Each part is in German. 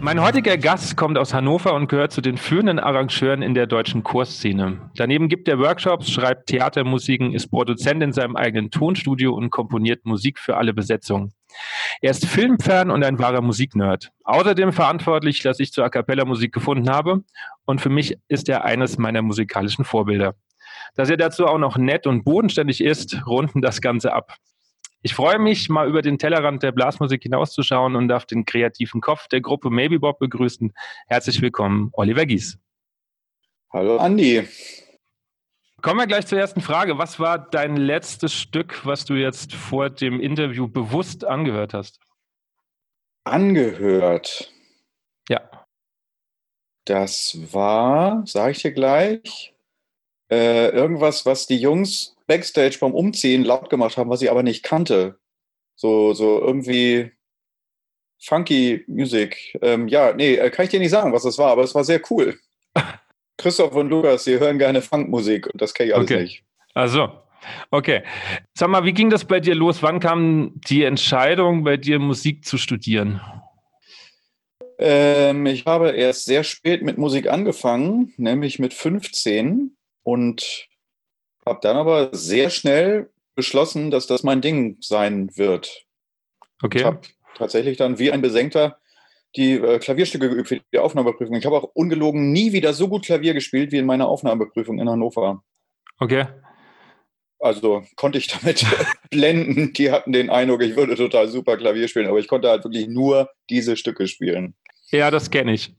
Mein heutiger Gast kommt aus Hannover und gehört zu den führenden Arrangeuren in der deutschen Chorszene. Daneben gibt er Workshops, schreibt Theatermusiken, ist Produzent in seinem eigenen Tonstudio und komponiert Musik für alle Besetzungen. Er ist Filmfan und ein wahrer Musiknerd. Außerdem verantwortlich, dass ich zur A Cappella Musik gefunden habe und für mich ist er eines meiner musikalischen Vorbilder. Dass er dazu auch noch nett und bodenständig ist, runden das Ganze ab. Ich freue mich, mal über den Tellerrand der Blasmusik hinauszuschauen und darf den kreativen Kopf der Gruppe Maybe Bob begrüßen. Herzlich willkommen, Oliver Gies. Hallo, Andi. Kommen wir gleich zur ersten Frage. Was war dein letztes Stück, was du jetzt vor dem Interview bewusst angehört hast? Angehört? Ja. Das war, sage ich dir gleich, äh, irgendwas, was die Jungs Backstage beim Umziehen laut gemacht haben, was ich aber nicht kannte. So, so irgendwie funky Musik. Ähm, ja, nee, äh, kann ich dir nicht sagen, was das war, aber es war sehr cool. Christoph und Lukas, sie hören gerne Funkmusik und das kenne ich alles okay. nicht. Also, okay. Sag mal, wie ging das bei dir los? Wann kam die Entscheidung, bei dir Musik zu studieren? Ähm, ich habe erst sehr spät mit Musik angefangen, nämlich mit 15 und habe dann aber sehr schnell beschlossen, dass das mein Ding sein wird. Okay. Ich habe tatsächlich dann wie ein Besenkter die äh, Klavierstücke geübt für die Aufnahmeprüfung. Ich habe auch ungelogen nie wieder so gut Klavier gespielt wie in meiner Aufnahmeprüfung in Hannover. Okay. Also konnte ich damit blenden. Die hatten den Eindruck, ich würde total super Klavier spielen, aber ich konnte halt wirklich nur diese Stücke spielen. Ja, das kenne ich.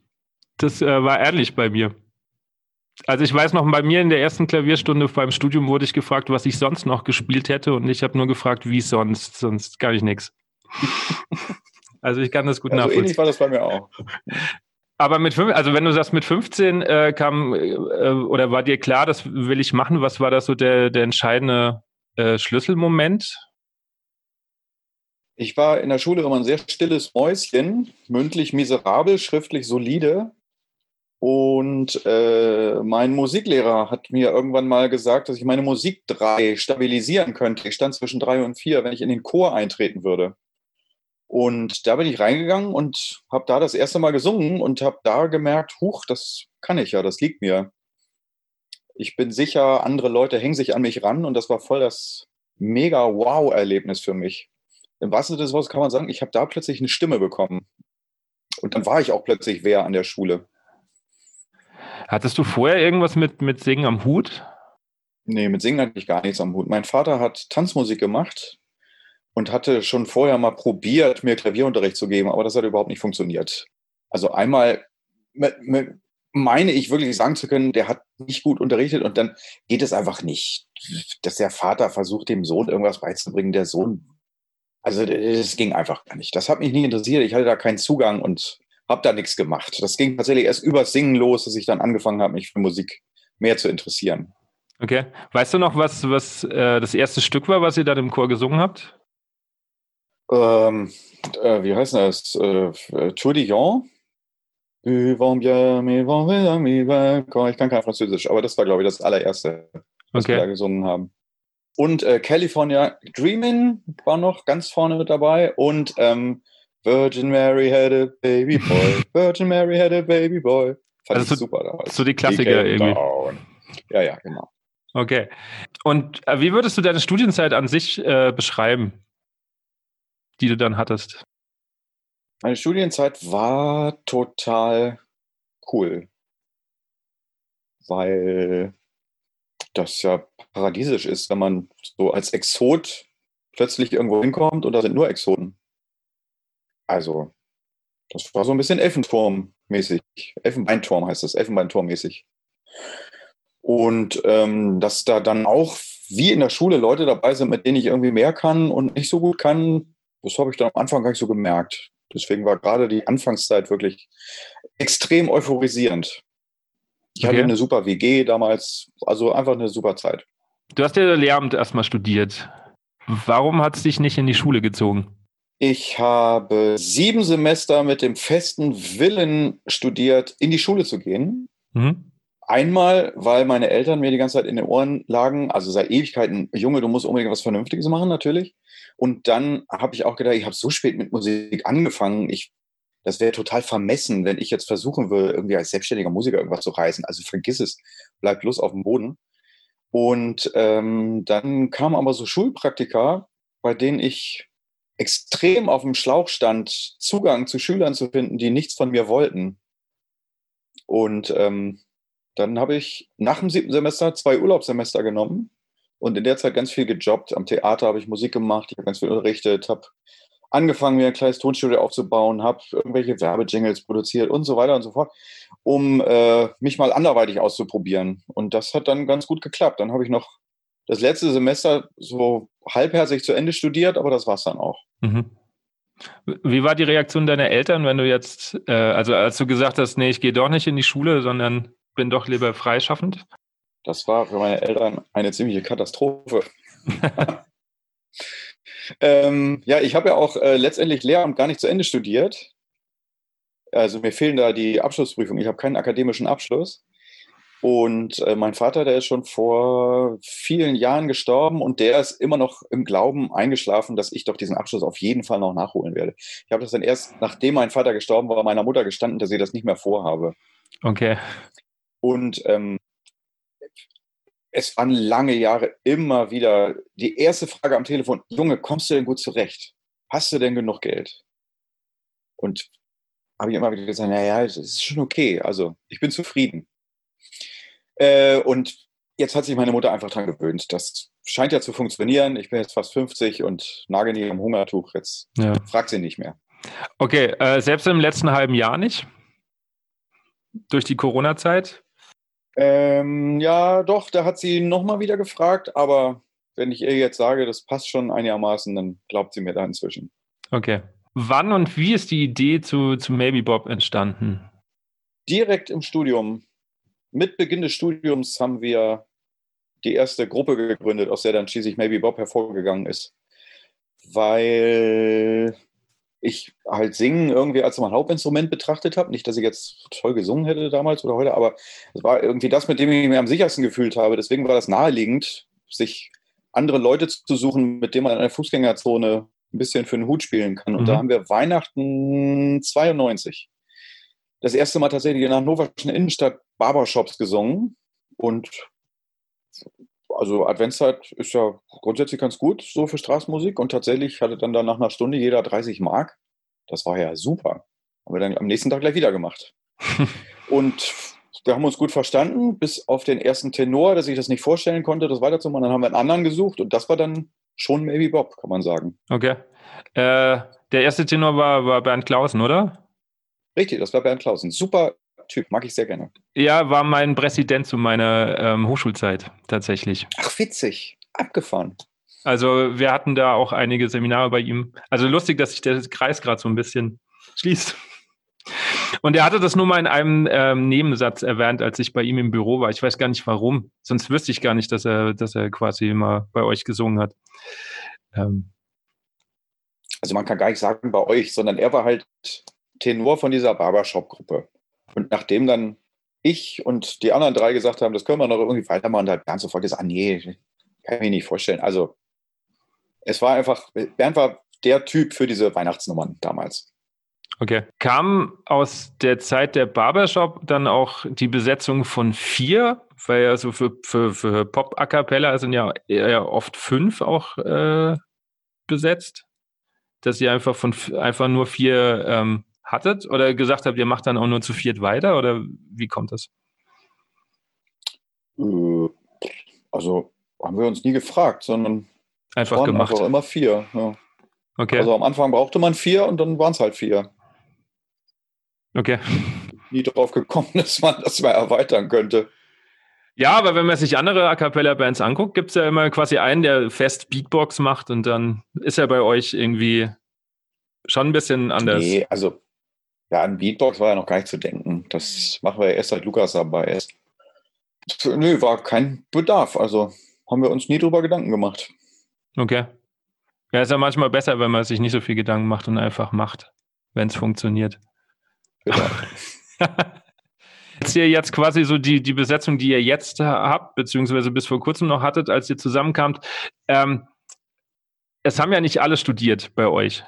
Das äh, war ehrlich bei mir. Also ich weiß noch, bei mir in der ersten Klavierstunde beim Studium wurde ich gefragt, was ich sonst noch gespielt hätte und ich habe nur gefragt, wie sonst, sonst gar nicht nichts. Also ich kann das gut also nachvollziehen. Ähnlich war das bei mir auch. Aber mit fünf, also wenn du sagst, mit 15 äh, kam äh, oder war dir klar, das will ich machen, was war das so der, der entscheidende äh, Schlüsselmoment? Ich war in der Schule immer ein sehr stilles Mäuschen, mündlich miserabel, schriftlich solide. Und äh, mein Musiklehrer hat mir irgendwann mal gesagt, dass ich meine Musik drei stabilisieren könnte. Ich stand zwischen drei und vier, wenn ich in den Chor eintreten würde. Und da bin ich reingegangen und habe da das erste Mal gesungen und habe da gemerkt, huch, das kann ich ja, das liegt mir. Ich bin sicher, andere Leute hängen sich an mich ran und das war voll das mega Wow-Erlebnis für mich. Im wahrsten Sinne des Wortes kann man sagen, ich habe da plötzlich eine Stimme bekommen. Und dann war ich auch plötzlich wer an der Schule. Hattest du vorher irgendwas mit, mit Singen am Hut? Nee, mit Singen hatte ich gar nichts am Hut. Mein Vater hat Tanzmusik gemacht und hatte schon vorher mal probiert, mir Klavierunterricht zu geben, aber das hat überhaupt nicht funktioniert. Also einmal meine ich wirklich sagen zu können, der hat nicht gut unterrichtet und dann geht es einfach nicht, dass der Vater versucht, dem Sohn irgendwas beizubringen. Der Sohn, also das ging einfach gar nicht. Das hat mich nie interessiert. Ich hatte da keinen Zugang und habe da nichts gemacht. Das ging tatsächlich erst übers Singen los, dass ich dann angefangen habe, mich für Musik mehr zu interessieren. Okay. Weißt du noch, was, was äh, das erste Stück war, was ihr dann im Chor gesungen habt? Ähm, äh, wie heißt das? Äh, Tour d'Ion. Ich kann kein Französisch, aber das war, glaube ich, das allererste, was Okay. wir da gesungen haben. Und äh, California Dreamin' war noch ganz vorne mit dabei und ähm, Virgin Mary had a baby boy. Virgin Mary had a baby boy. Fand Also ich so- super damals. So die Klassiker irgendwie. Down. Ja, ja, genau. Okay. Und äh, wie würdest du deine Studienzeit an sich äh, beschreiben, die du dann hattest? Meine Studienzeit war total cool, weil das ja paradiesisch ist, wenn man so als Exot plötzlich irgendwo hinkommt und da sind nur Exoten. Also, das war so ein bisschen Elfenturm-mäßig. Elfenbeinturm heißt das, Elfenbeinturm-mäßig. Und ähm, dass da dann auch wie in der Schule Leute dabei sind, mit denen ich irgendwie mehr kann und nicht so gut kann, das habe ich dann am Anfang gar nicht so gemerkt. Deswegen war gerade die Anfangszeit wirklich extrem euphorisierend. Ich okay. hatte eine super WG damals, also einfach eine super Zeit. Du hast ja Lehramt erstmal studiert. Warum hat es dich nicht in die Schule gezogen? Ich habe sieben Semester mit dem festen Willen studiert, in die Schule zu gehen. Mhm. Einmal, weil meine Eltern mir die ganze Zeit in den Ohren lagen, also seit Ewigkeiten, Junge, du musst unbedingt was Vernünftiges machen, natürlich. Und dann habe ich auch gedacht, ich habe so spät mit Musik angefangen, ich, das wäre total vermessen, wenn ich jetzt versuchen würde, irgendwie als selbstständiger Musiker irgendwas zu reißen. Also vergiss es, bleib bloß auf dem Boden. Und ähm, dann kamen aber so Schulpraktika, bei denen ich extrem auf dem Schlauch stand, Zugang zu Schülern zu finden, die nichts von mir wollten. Und ähm, dann habe ich nach dem siebten Semester zwei Urlaubssemester genommen und in der Zeit ganz viel gejobbt. Am Theater habe ich Musik gemacht, ich habe ganz viel unterrichtet, habe angefangen, mir ein kleines Tonstudio aufzubauen, habe irgendwelche Werbejingles produziert und so weiter und so fort, um äh, mich mal anderweitig auszuprobieren. Und das hat dann ganz gut geklappt. Dann habe ich noch das letzte Semester so halbherzig zu Ende studiert, aber das war es dann auch. Mhm. Wie war die Reaktion deiner Eltern, wenn du jetzt, äh, also als du gesagt hast, nee, ich gehe doch nicht in die Schule, sondern bin doch lieber freischaffend? Das war für meine Eltern eine ziemliche Katastrophe. ähm, ja, ich habe ja auch äh, letztendlich Lehramt gar nicht zu Ende studiert. Also mir fehlen da die Abschlussprüfungen. Ich habe keinen akademischen Abschluss. Und äh, mein Vater, der ist schon vor vielen Jahren gestorben und der ist immer noch im Glauben eingeschlafen, dass ich doch diesen Abschluss auf jeden Fall noch nachholen werde. Ich habe das dann erst, nachdem mein Vater gestorben war, meiner Mutter gestanden, dass ich das nicht mehr vorhabe. Okay. Und ähm, es waren lange Jahre immer wieder die erste Frage am Telefon, Junge, kommst du denn gut zurecht? Hast du denn genug Geld? Und habe ich immer wieder gesagt, naja, es ist schon okay, also ich bin zufrieden. Äh, und jetzt hat sich meine Mutter einfach dran gewöhnt. Das scheint ja zu funktionieren. Ich bin jetzt fast 50 und nage nie am Hungertuch. Jetzt ja. fragt sie nicht mehr. Okay, äh, selbst im letzten halben Jahr nicht? Durch die Corona-Zeit? Ähm, ja, doch, da hat sie nochmal wieder gefragt, aber wenn ich ihr jetzt sage, das passt schon einigermaßen, dann glaubt sie mir da inzwischen. Okay. Wann und wie ist die Idee zu, zu Maybe Bob entstanden? Direkt im Studium. Mit Beginn des Studiums haben wir die erste Gruppe gegründet, aus der dann schließlich Maybe Bob hervorgegangen ist. Weil ich halt Singen irgendwie als mein Hauptinstrument betrachtet habe. Nicht, dass ich jetzt toll gesungen hätte damals oder heute, aber es war irgendwie das, mit dem ich mich am sichersten gefühlt habe. Deswegen war das naheliegend, sich andere Leute zu suchen, mit denen man in einer Fußgängerzone ein bisschen für den Hut spielen kann. Und mhm. da haben wir Weihnachten 92 das erste Mal tatsächlich in der hannoverschen Innenstadt Barbershops gesungen. Und also Adventszeit ist ja grundsätzlich ganz gut so für Straßenmusik und tatsächlich hatte dann, nach einer Stunde jeder 30 Mark. Das war ja super. Haben wir dann am nächsten Tag gleich wieder gemacht. und wir haben uns gut verstanden, bis auf den ersten Tenor, dass ich das nicht vorstellen konnte, das weiterzumachen. Dann haben wir einen anderen gesucht und das war dann schon Maybe Bob, kann man sagen. Okay. Äh, der erste Tenor war, war Bernd Klausen, oder? Richtig, das war Bernd Klausen. Super Typ, mag ich sehr gerne. Ja, war mein Präsident zu meiner ähm, Hochschulzeit tatsächlich. Ach, witzig. Abgefahren. Also wir hatten da auch einige Seminare bei ihm. Also lustig, dass sich der Kreis gerade so ein bisschen schließt. Und er hatte das nur mal in einem ähm, Nebensatz erwähnt, als ich bei ihm im Büro war. Ich weiß gar nicht warum. Sonst wüsste ich gar nicht, dass er, dass er quasi immer bei euch gesungen hat. Ähm. Also man kann gar nicht sagen bei euch, sondern er war halt Tenor von dieser Barbershop-Gruppe. Und nachdem dann ich und die anderen drei gesagt haben, das können wir noch irgendwie weitermachen, da hat Bernd sofort gesagt, ah, nee, kann ich mir nicht vorstellen. Also es war einfach, Bernd war der Typ für diese Weihnachtsnummern damals. Okay. Kam aus der Zeit der Barbershop dann auch die Besetzung von vier? Weil ja so für, für, für Pop-A Cappella sind ja eher oft fünf auch äh, besetzt. Dass ihr einfach von einfach nur vier ähm, hattet oder gesagt habt, ihr macht dann auch nur zu viert weiter oder wie kommt das? Äh, also haben wir uns nie gefragt, sondern einfach gemacht. Einfach immer vier. Ja. Okay. Also am Anfang brauchte man vier und dann waren es halt vier. Okay. Nie drauf gekommen, dass man das mal erweitern könnte. Ja, aber wenn man sich andere A Cappella-Bands anguckt, gibt es ja immer quasi einen, der fest Beatbox macht und dann ist er bei euch irgendwie schon ein bisschen anders. Nee, also ja, an Beatbox war ja noch gar nicht zu denken. Das machen wir ja erst seit Lukas dabei ist. Nö, war kein Bedarf. Also haben wir uns nie drüber Gedanken gemacht. Okay. Ja, ist ja manchmal besser, wenn man sich nicht so viel Gedanken macht und einfach macht, wenn es funktioniert. Genau. Ist ihr jetzt quasi so die, die Besetzung, die ihr jetzt habt, beziehungsweise bis vor kurzem noch hattet, als ihr zusammenkamt, ähm, es haben ja nicht alle studiert bei euch.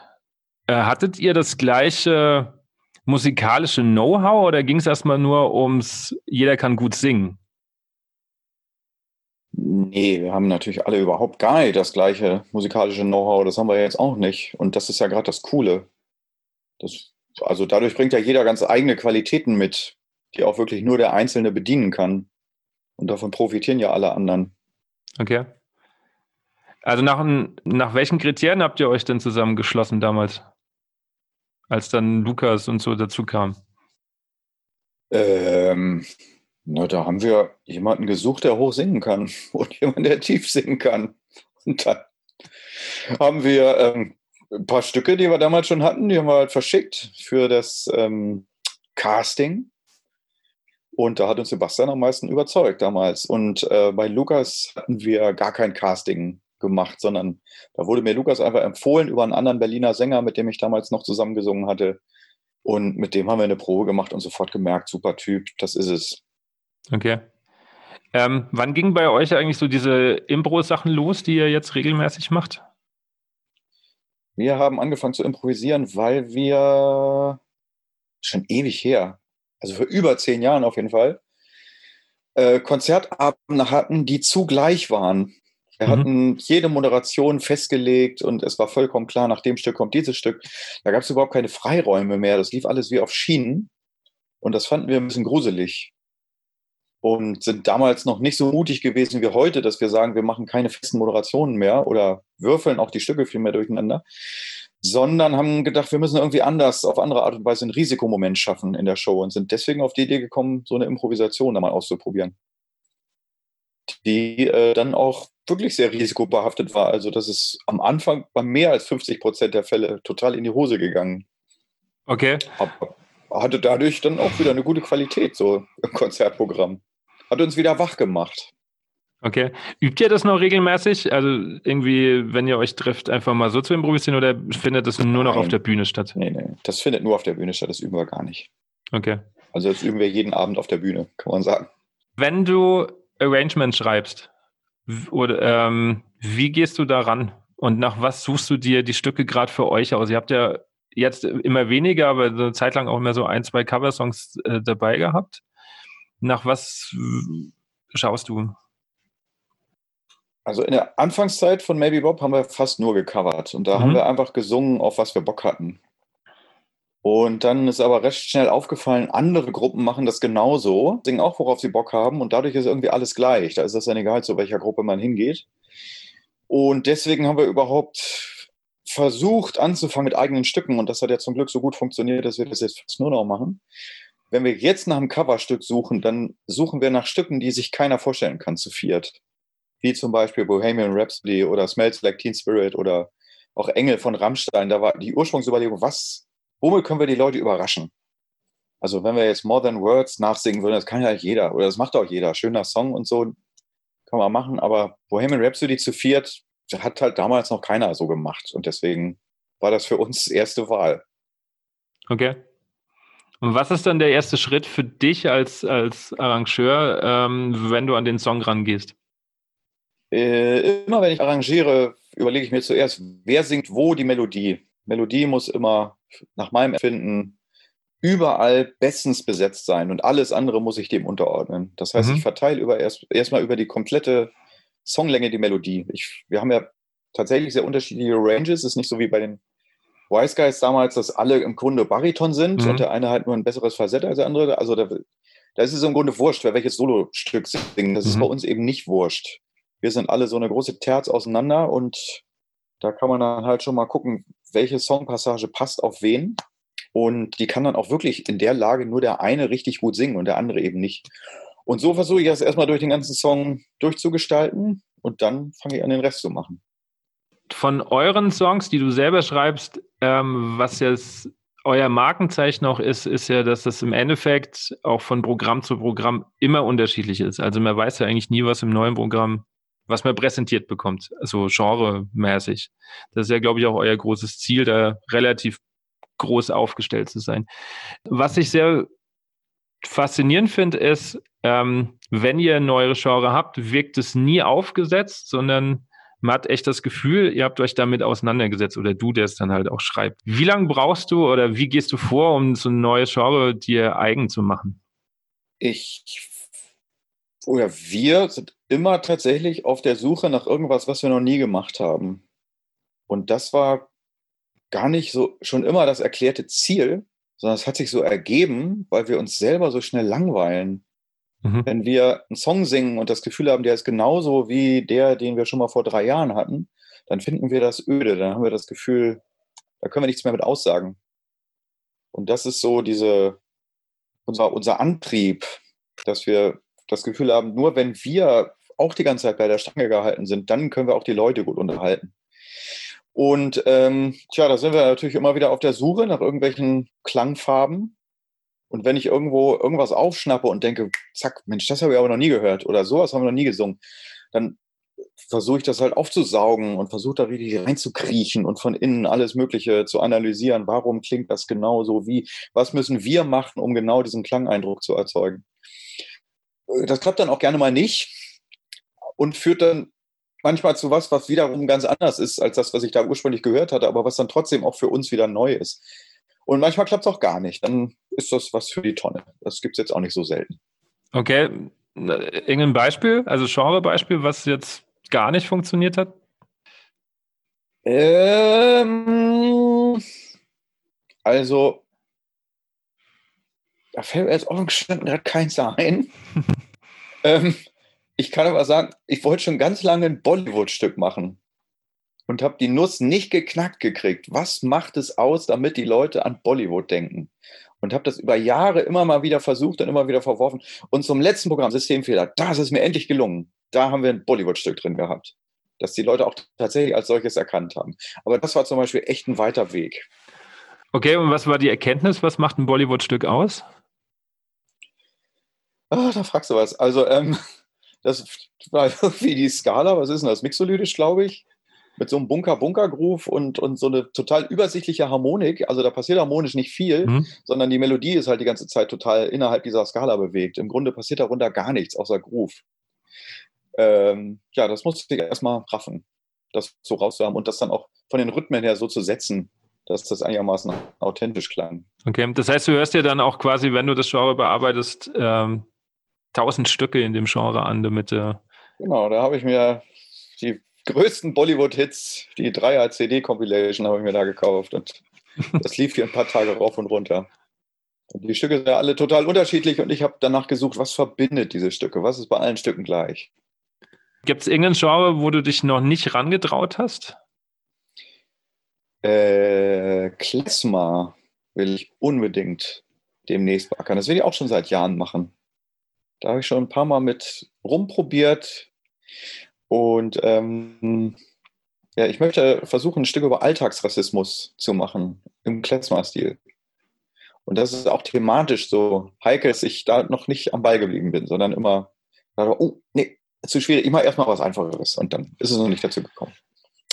Äh, hattet ihr das gleiche musikalische Know-how oder ging es erstmal nur ums, jeder kann gut singen? Nee, wir haben natürlich alle überhaupt gar nicht das gleiche musikalische Know-how. Das haben wir jetzt auch nicht. Und das ist ja gerade das Coole. Das, also dadurch bringt ja jeder ganz eigene Qualitäten mit, die auch wirklich nur der Einzelne bedienen kann. Und davon profitieren ja alle anderen. Okay. Also nach, nach welchen Kriterien habt ihr euch denn zusammengeschlossen damals? Als dann Lukas und so dazu kam? Ähm, na, da haben wir jemanden gesucht, der hoch singen kann und jemanden, der tief singen kann. Und dann haben wir ähm, ein paar Stücke, die wir damals schon hatten, die haben wir halt verschickt für das ähm, Casting. Und da hat uns Sebastian am meisten überzeugt damals. Und äh, bei Lukas hatten wir gar kein Casting gemacht, sondern da wurde mir Lukas einfach empfohlen über einen anderen Berliner Sänger, mit dem ich damals noch zusammengesungen hatte. Und mit dem haben wir eine Probe gemacht und sofort gemerkt, super Typ, das ist es. Okay. Ähm, wann ging bei euch eigentlich so diese Impro-Sachen los, die ihr jetzt regelmäßig macht? Wir haben angefangen zu improvisieren, weil wir schon ewig her, also für über zehn Jahren auf jeden Fall, äh, Konzertabende hatten, die zugleich waren. Wir mhm. hatten jede Moderation festgelegt und es war vollkommen klar, nach dem Stück kommt dieses Stück. Da gab es überhaupt keine Freiräume mehr. Das lief alles wie auf Schienen. Und das fanden wir ein bisschen gruselig und sind damals noch nicht so mutig gewesen wie heute, dass wir sagen, wir machen keine festen Moderationen mehr oder würfeln auch die Stücke viel mehr durcheinander, sondern haben gedacht, wir müssen irgendwie anders, auf andere Art und Weise einen Risikomoment schaffen in der Show und sind deswegen auf die Idee gekommen, so eine Improvisation da mal auszuprobieren. Die äh, dann auch wirklich sehr risikobehaftet war. Also, das ist am Anfang bei mehr als 50 Prozent der Fälle total in die Hose gegangen. Okay. Aber hatte dadurch dann auch wieder eine gute Qualität so im Konzertprogramm hat uns wieder wach gemacht. Okay. Übt ihr das noch regelmäßig? Also irgendwie, wenn ihr euch trifft, einfach mal so zu improvisieren oder findet das nur noch Nein. auf der Bühne statt? Nee, nee. Das findet nur auf der Bühne statt, das üben wir gar nicht. Okay. Also das üben wir jeden Abend auf der Bühne, kann man sagen. Wenn du Arrangement schreibst, oder ähm, wie gehst du daran? Und nach was suchst du dir die Stücke gerade für euch aus? Ihr habt ja jetzt immer weniger, aber eine Zeit lang auch immer so ein, zwei Coversongs äh, dabei gehabt. Nach was schaust du? Also in der Anfangszeit von Maybe Bob haben wir fast nur gecovert und da mhm. haben wir einfach gesungen, auf was wir Bock hatten. Und dann ist aber recht schnell aufgefallen, andere Gruppen machen das genauso, singen auch, worauf sie Bock haben und dadurch ist irgendwie alles gleich. Da ist es dann egal, zu welcher Gruppe man hingeht. Und deswegen haben wir überhaupt versucht anzufangen mit eigenen Stücken und das hat ja zum Glück so gut funktioniert, dass wir das jetzt fast nur noch machen wenn wir jetzt nach einem Coverstück suchen, dann suchen wir nach Stücken, die sich keiner vorstellen kann zu viert. Wie zum Beispiel Bohemian Rhapsody oder Smells Like Teen Spirit oder auch Engel von Rammstein. Da war die Ursprungsüberlegung, was, womit können wir die Leute überraschen? Also wenn wir jetzt More Than Words nachsingen würden, das kann ja halt jeder oder das macht auch jeder. Schöner Song und so kann man machen, aber Bohemian Rhapsody zu viert hat halt damals noch keiner so gemacht und deswegen war das für uns erste Wahl. Okay. Und was ist dann der erste Schritt für dich als, als Arrangeur, ähm, wenn du an den Song rangehst? Äh, immer wenn ich arrangiere, überlege ich mir zuerst, wer singt wo die Melodie. Melodie muss immer nach meinem Empfinden überall bestens besetzt sein und alles andere muss ich dem unterordnen. Das heißt, mhm. ich verteile über erst erstmal über die komplette Songlänge die Melodie. Ich, wir haben ja tatsächlich sehr unterschiedliche Ranges. Es ist nicht so wie bei den Wise Guys damals, dass alle im Grunde Bariton sind mhm. und der eine halt nur ein besseres Facett als der andere. Also da, da ist es im Grunde wurscht, wer welches Solostück singt. Das mhm. ist bei uns eben nicht wurscht. Wir sind alle so eine große Terz auseinander und da kann man dann halt schon mal gucken, welche Songpassage passt auf wen. Und die kann dann auch wirklich in der Lage nur der eine richtig gut singen und der andere eben nicht. Und so versuche ich das erstmal durch den ganzen Song durchzugestalten und dann fange ich an, den Rest zu machen. von euren Songs, die du selber schreibst, ähm, was jetzt euer Markenzeichen auch ist, ist ja, dass das im Endeffekt auch von Programm zu Programm immer unterschiedlich ist. Also man weiß ja eigentlich nie, was im neuen Programm, was man präsentiert bekommt, also genremäßig. Das ist ja, glaube ich, auch euer großes Ziel, da relativ groß aufgestellt zu sein. Was ich sehr faszinierend finde, ist, ähm, wenn ihr neue Genre habt, wirkt es nie aufgesetzt, sondern man hat echt das Gefühl, ihr habt euch damit auseinandergesetzt oder du, der es dann halt auch schreibt. Wie lange brauchst du oder wie gehst du vor, um so ein neues Genre dir eigen zu machen? Ich oder wir sind immer tatsächlich auf der Suche nach irgendwas, was wir noch nie gemacht haben. Und das war gar nicht so schon immer das erklärte Ziel, sondern es hat sich so ergeben, weil wir uns selber so schnell langweilen. Mhm. Wenn wir einen Song singen und das Gefühl haben, der ist genauso wie der, den wir schon mal vor drei Jahren hatten, dann finden wir das öde. Dann haben wir das Gefühl, da können wir nichts mehr mit aussagen. Und das ist so diese, unser, unser Antrieb, dass wir das Gefühl haben, nur wenn wir auch die ganze Zeit bei der Stange gehalten sind, dann können wir auch die Leute gut unterhalten. Und ähm, tja, da sind wir natürlich immer wieder auf der Suche nach irgendwelchen Klangfarben. Und wenn ich irgendwo irgendwas aufschnappe und denke, zack, Mensch, das habe ich aber noch nie gehört oder sowas haben wir noch nie gesungen, dann versuche ich das halt aufzusaugen und versuche da richtig reinzukriechen und von innen alles Mögliche zu analysieren. Warum klingt das genau so? Wie? Was müssen wir machen, um genau diesen Klangeindruck zu erzeugen? Das klappt dann auch gerne mal nicht und führt dann manchmal zu was, was wiederum ganz anders ist als das, was ich da ursprünglich gehört hatte, aber was dann trotzdem auch für uns wieder neu ist. Und manchmal klappt es auch gar nicht. Dann ist das was für die Tonne. Das gibt es jetzt auch nicht so selten. Okay. Irgendein Beispiel, also Genre-Beispiel, was jetzt gar nicht funktioniert hat? Ähm, also, da fällt mir jetzt offen gestanden gerade keins ein. ähm, ich kann aber sagen, ich wollte schon ganz lange ein Bollywood-Stück machen und habe die Nuss nicht geknackt gekriegt. Was macht es aus, damit die Leute an Bollywood denken? Und habe das über Jahre immer mal wieder versucht und immer wieder verworfen. Und zum letzten Programm, Systemfehler, da ist es mir endlich gelungen. Da haben wir ein Bollywood-Stück drin gehabt, dass die Leute auch tatsächlich als solches erkannt haben. Aber das war zum Beispiel echt ein weiter Weg. Okay, und was war die Erkenntnis? Was macht ein Bollywood-Stück aus? Ah, da fragst du was. Also, ähm, das war irgendwie die Skala, was ist denn das? Mixolydisch, glaube ich. Mit so einem Bunker-Bunker-Groove und, und so eine total übersichtliche Harmonik. Also da passiert harmonisch nicht viel, mhm. sondern die Melodie ist halt die ganze Zeit total innerhalb dieser Skala bewegt. Im Grunde passiert darunter gar nichts außer Groove. Ähm, ja, das musste ich erstmal raffen, das so rauszuhaben und das dann auch von den Rhythmen her so zu setzen, dass das einigermaßen authentisch klang. Okay, das heißt, du hörst dir dann auch quasi, wenn du das Genre bearbeitest, ähm, tausend Stücke in dem Genre an, damit äh Genau, da habe ich mir die größten Bollywood-Hits, die Dreier-CD-Compilation habe ich mir da gekauft und das lief hier ein paar Tage rauf und runter. Und die Stücke sind ja alle total unterschiedlich und ich habe danach gesucht, was verbindet diese Stücke? Was ist bei allen Stücken gleich? Gibt es irgendein Genre, wo du dich noch nicht rangetraut hast? Äh, Klezmer will ich unbedingt demnächst backern. Das will ich auch schon seit Jahren machen. Da habe ich schon ein paar Mal mit rumprobiert. Und ähm, ja, ich möchte versuchen, ein Stück über Alltagsrassismus zu machen im Klezmer-Stil. Und das ist auch thematisch so heikel, dass ich da noch nicht am Ball geblieben bin, sondern immer, oh, nee, zu schwierig, ich mache erstmal was Einfacheres und dann ist es noch nicht dazu gekommen.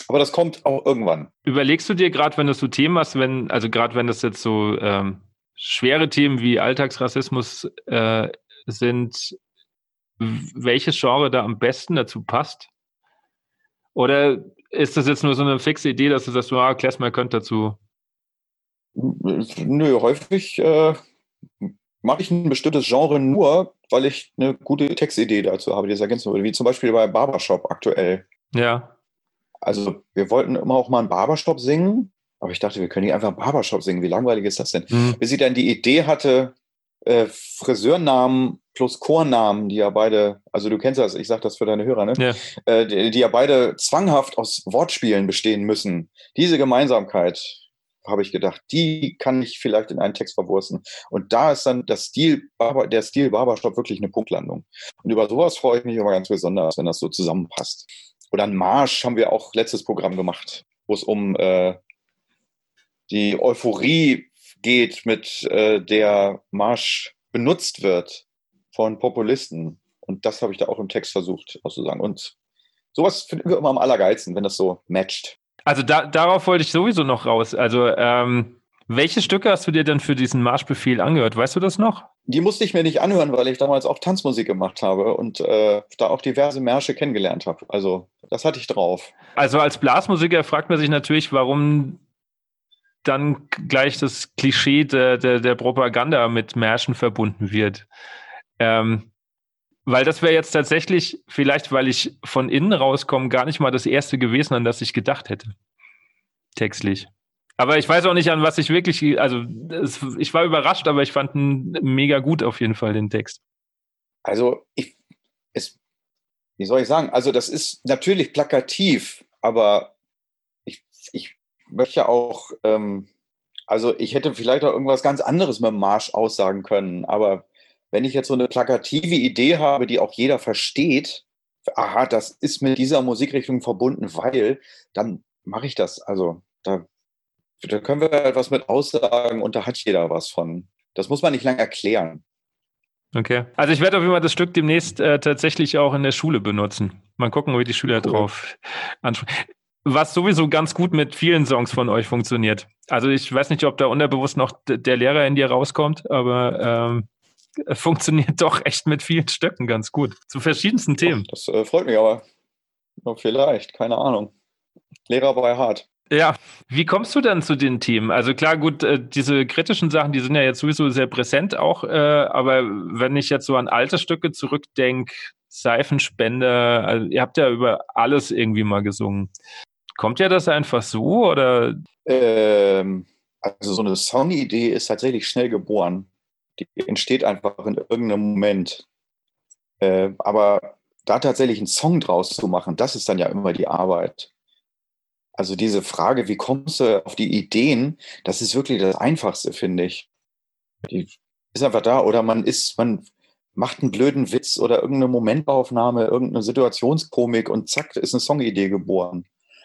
Aber das kommt auch irgendwann. Überlegst du dir gerade, wenn du so Themen hast, wenn, also gerade wenn das jetzt so ähm, schwere Themen wie Alltagsrassismus äh, sind, welches Genre da am besten dazu passt? Oder ist das jetzt nur so eine fixe Idee, dass du sagst, ah, Klesmer könnte dazu? Nö, häufig äh, mache ich ein bestimmtes Genre nur, weil ich eine gute Textidee dazu habe, die es ergänzen würde, wie zum Beispiel bei Barbershop aktuell. Ja. Also wir wollten immer auch mal einen Barbershop singen, aber ich dachte, wir können nicht einfach einen Barbershop singen. Wie langweilig ist das denn? Mhm. Bis ich dann die Idee hatte, äh, Friseurnamen plus Chornamen, die ja beide, also du kennst das, ich sag das für deine Hörer, ne? Ja. Äh, die, die, ja beide zwanghaft aus Wortspielen bestehen müssen. Diese Gemeinsamkeit, habe ich gedacht, die kann ich vielleicht in einen Text verwursten. Und da ist dann das Stil, der Stil Barbershop wirklich eine Punktlandung. Und über sowas freue ich mich immer ganz besonders, wenn das so zusammenpasst. oder ein Marsch haben wir auch letztes Programm gemacht, wo es um äh, die Euphorie geht, mit äh, der Marsch benutzt wird von Populisten. Und das habe ich da auch im Text versucht auszusagen. Und sowas finden wir immer am allergeilsten, wenn das so matcht. Also da, darauf wollte ich sowieso noch raus. Also ähm, welche Stücke hast du dir denn für diesen Marschbefehl angehört? Weißt du das noch? Die musste ich mir nicht anhören, weil ich damals auch Tanzmusik gemacht habe und äh, da auch diverse Märsche kennengelernt habe. Also das hatte ich drauf. Also als Blasmusiker fragt man sich natürlich, warum dann gleich das Klischee der, der, der Propaganda mit Märschen verbunden wird. Ähm, weil das wäre jetzt tatsächlich, vielleicht weil ich von innen rauskomme, gar nicht mal das erste gewesen, an das ich gedacht hätte. Textlich. Aber ich weiß auch nicht, an was ich wirklich, also es, ich war überrascht, aber ich fand ihn mega gut auf jeden Fall, den Text. Also, ich, es, wie soll ich sagen? Also, das ist natürlich plakativ, aber ich, ich möchte auch, ähm, also ich hätte vielleicht auch irgendwas ganz anderes mit dem Marsch aussagen können, aber wenn ich jetzt so eine plakative Idee habe, die auch jeder versteht, aha, das ist mit dieser Musikrichtung verbunden, weil, dann mache ich das. Also, da da können wir etwas mit aussagen und da hat jeder was von. Das muss man nicht lange erklären. Okay. Also ich werde auf jeden Fall das Stück demnächst äh, tatsächlich auch in der Schule benutzen. Mal gucken, wie die Schüler cool. drauf ansprechen. Was sowieso ganz gut mit vielen Songs von euch funktioniert. Also ich weiß nicht, ob da unterbewusst noch der Lehrer in dir rauskommt, aber ähm, funktioniert doch echt mit vielen Stöcken ganz gut. Zu verschiedensten Themen. Oh, das äh, freut mich aber. Vielleicht, keine Ahnung. Lehrer bei hart. Ja, wie kommst du dann zu den Themen? Also klar, gut, äh, diese kritischen Sachen, die sind ja jetzt sowieso sehr präsent auch, äh, aber wenn ich jetzt so an alte Stücke zurückdenke, Seifenspender, also ihr habt ja über alles irgendwie mal gesungen. Kommt ja das einfach so oder? Ähm, also so eine Songidee ist tatsächlich schnell geboren. Die entsteht einfach in irgendeinem Moment. Äh, aber da tatsächlich einen Song draus zu machen, das ist dann ja immer die Arbeit. Also diese Frage, wie kommst du auf die Ideen, das ist wirklich das Einfachste, finde ich. Die ist einfach da oder man ist, man macht einen blöden Witz oder irgendeine Momentaufnahme, irgendeine Situationskomik und zack, ist eine Songidee geboren.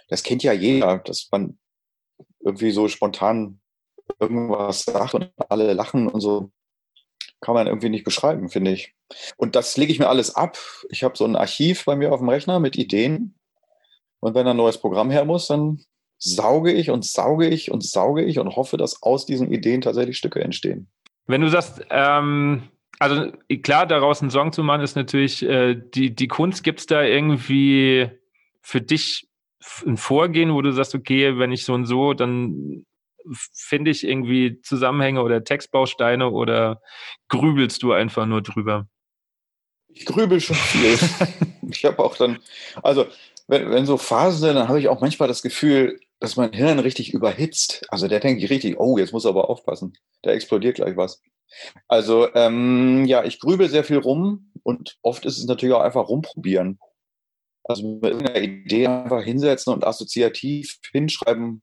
Das kennt ja jeder, dass man irgendwie so spontan irgendwas sagt und alle lachen und so. Kann man irgendwie nicht beschreiben, finde ich. Und das lege ich mir alles ab. Ich habe so ein Archiv bei mir auf dem Rechner mit Ideen und wenn ein neues Programm her muss, dann sauge ich und sauge ich und sauge ich und hoffe, dass aus diesen Ideen tatsächlich Stücke entstehen. Wenn du sagst, ähm, also klar, daraus einen Song zu machen, ist natürlich äh, die, die Kunst. Gibt es da irgendwie für dich ein Vorgehen, wo du sagst, okay, wenn ich so und so, dann finde ich irgendwie Zusammenhänge oder Textbausteine oder grübelst du einfach nur drüber? Ich grübel schon viel. ich habe auch dann, also wenn, wenn so Phasen sind, dann habe ich auch manchmal das Gefühl, dass mein Hirn richtig überhitzt. Also der denkt richtig, oh, jetzt muss er aber aufpassen. Da explodiert gleich was. Also ähm, ja, ich grübel sehr viel rum und oft ist es natürlich auch einfach rumprobieren. Also mit irgendeiner Idee einfach hinsetzen und assoziativ hinschreiben,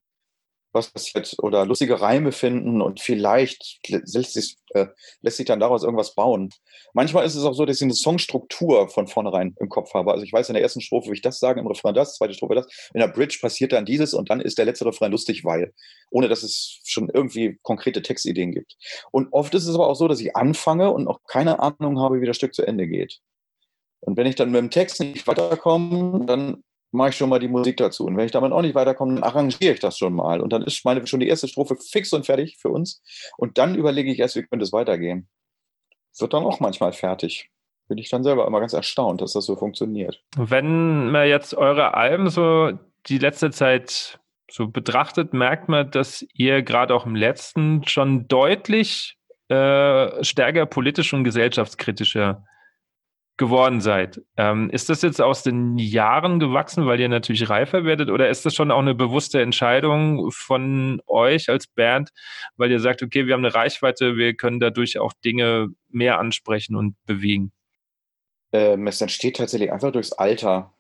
was passiert oder lustige Reime finden und vielleicht lässt sich, äh, lässt sich dann daraus irgendwas bauen. Manchmal ist es auch so, dass ich eine Songstruktur von vornherein im Kopf habe. Also ich weiß in der ersten Strophe, wie ich das sage, im Refrain das, zweite Strophe das. In der Bridge passiert dann dieses und dann ist der letzte Refrain lustig, weil, ohne dass es schon irgendwie konkrete Textideen gibt. Und oft ist es aber auch so, dass ich anfange und noch keine Ahnung habe, wie das Stück zu Ende geht. Und wenn ich dann mit dem Text nicht weiterkomme, dann mache ich schon mal die Musik dazu. Und wenn ich damit auch nicht weiterkomme, dann arrangiere ich das schon mal. Und dann ist meine schon die erste Strophe fix und fertig für uns. Und dann überlege ich erst, wie könnte es weitergehen. Wird dann auch manchmal fertig. Bin ich dann selber immer ganz erstaunt, dass das so funktioniert. Wenn man jetzt eure Alben so die letzte Zeit so betrachtet, merkt man, dass ihr gerade auch im letzten schon deutlich äh, stärker politisch und gesellschaftskritischer geworden seid. Ähm, ist das jetzt aus den Jahren gewachsen, weil ihr natürlich reifer werdet, oder ist das schon auch eine bewusste Entscheidung von euch als Band, weil ihr sagt, okay, wir haben eine Reichweite, wir können dadurch auch Dinge mehr ansprechen und bewegen? Ähm, es entsteht tatsächlich einfach durchs Alter,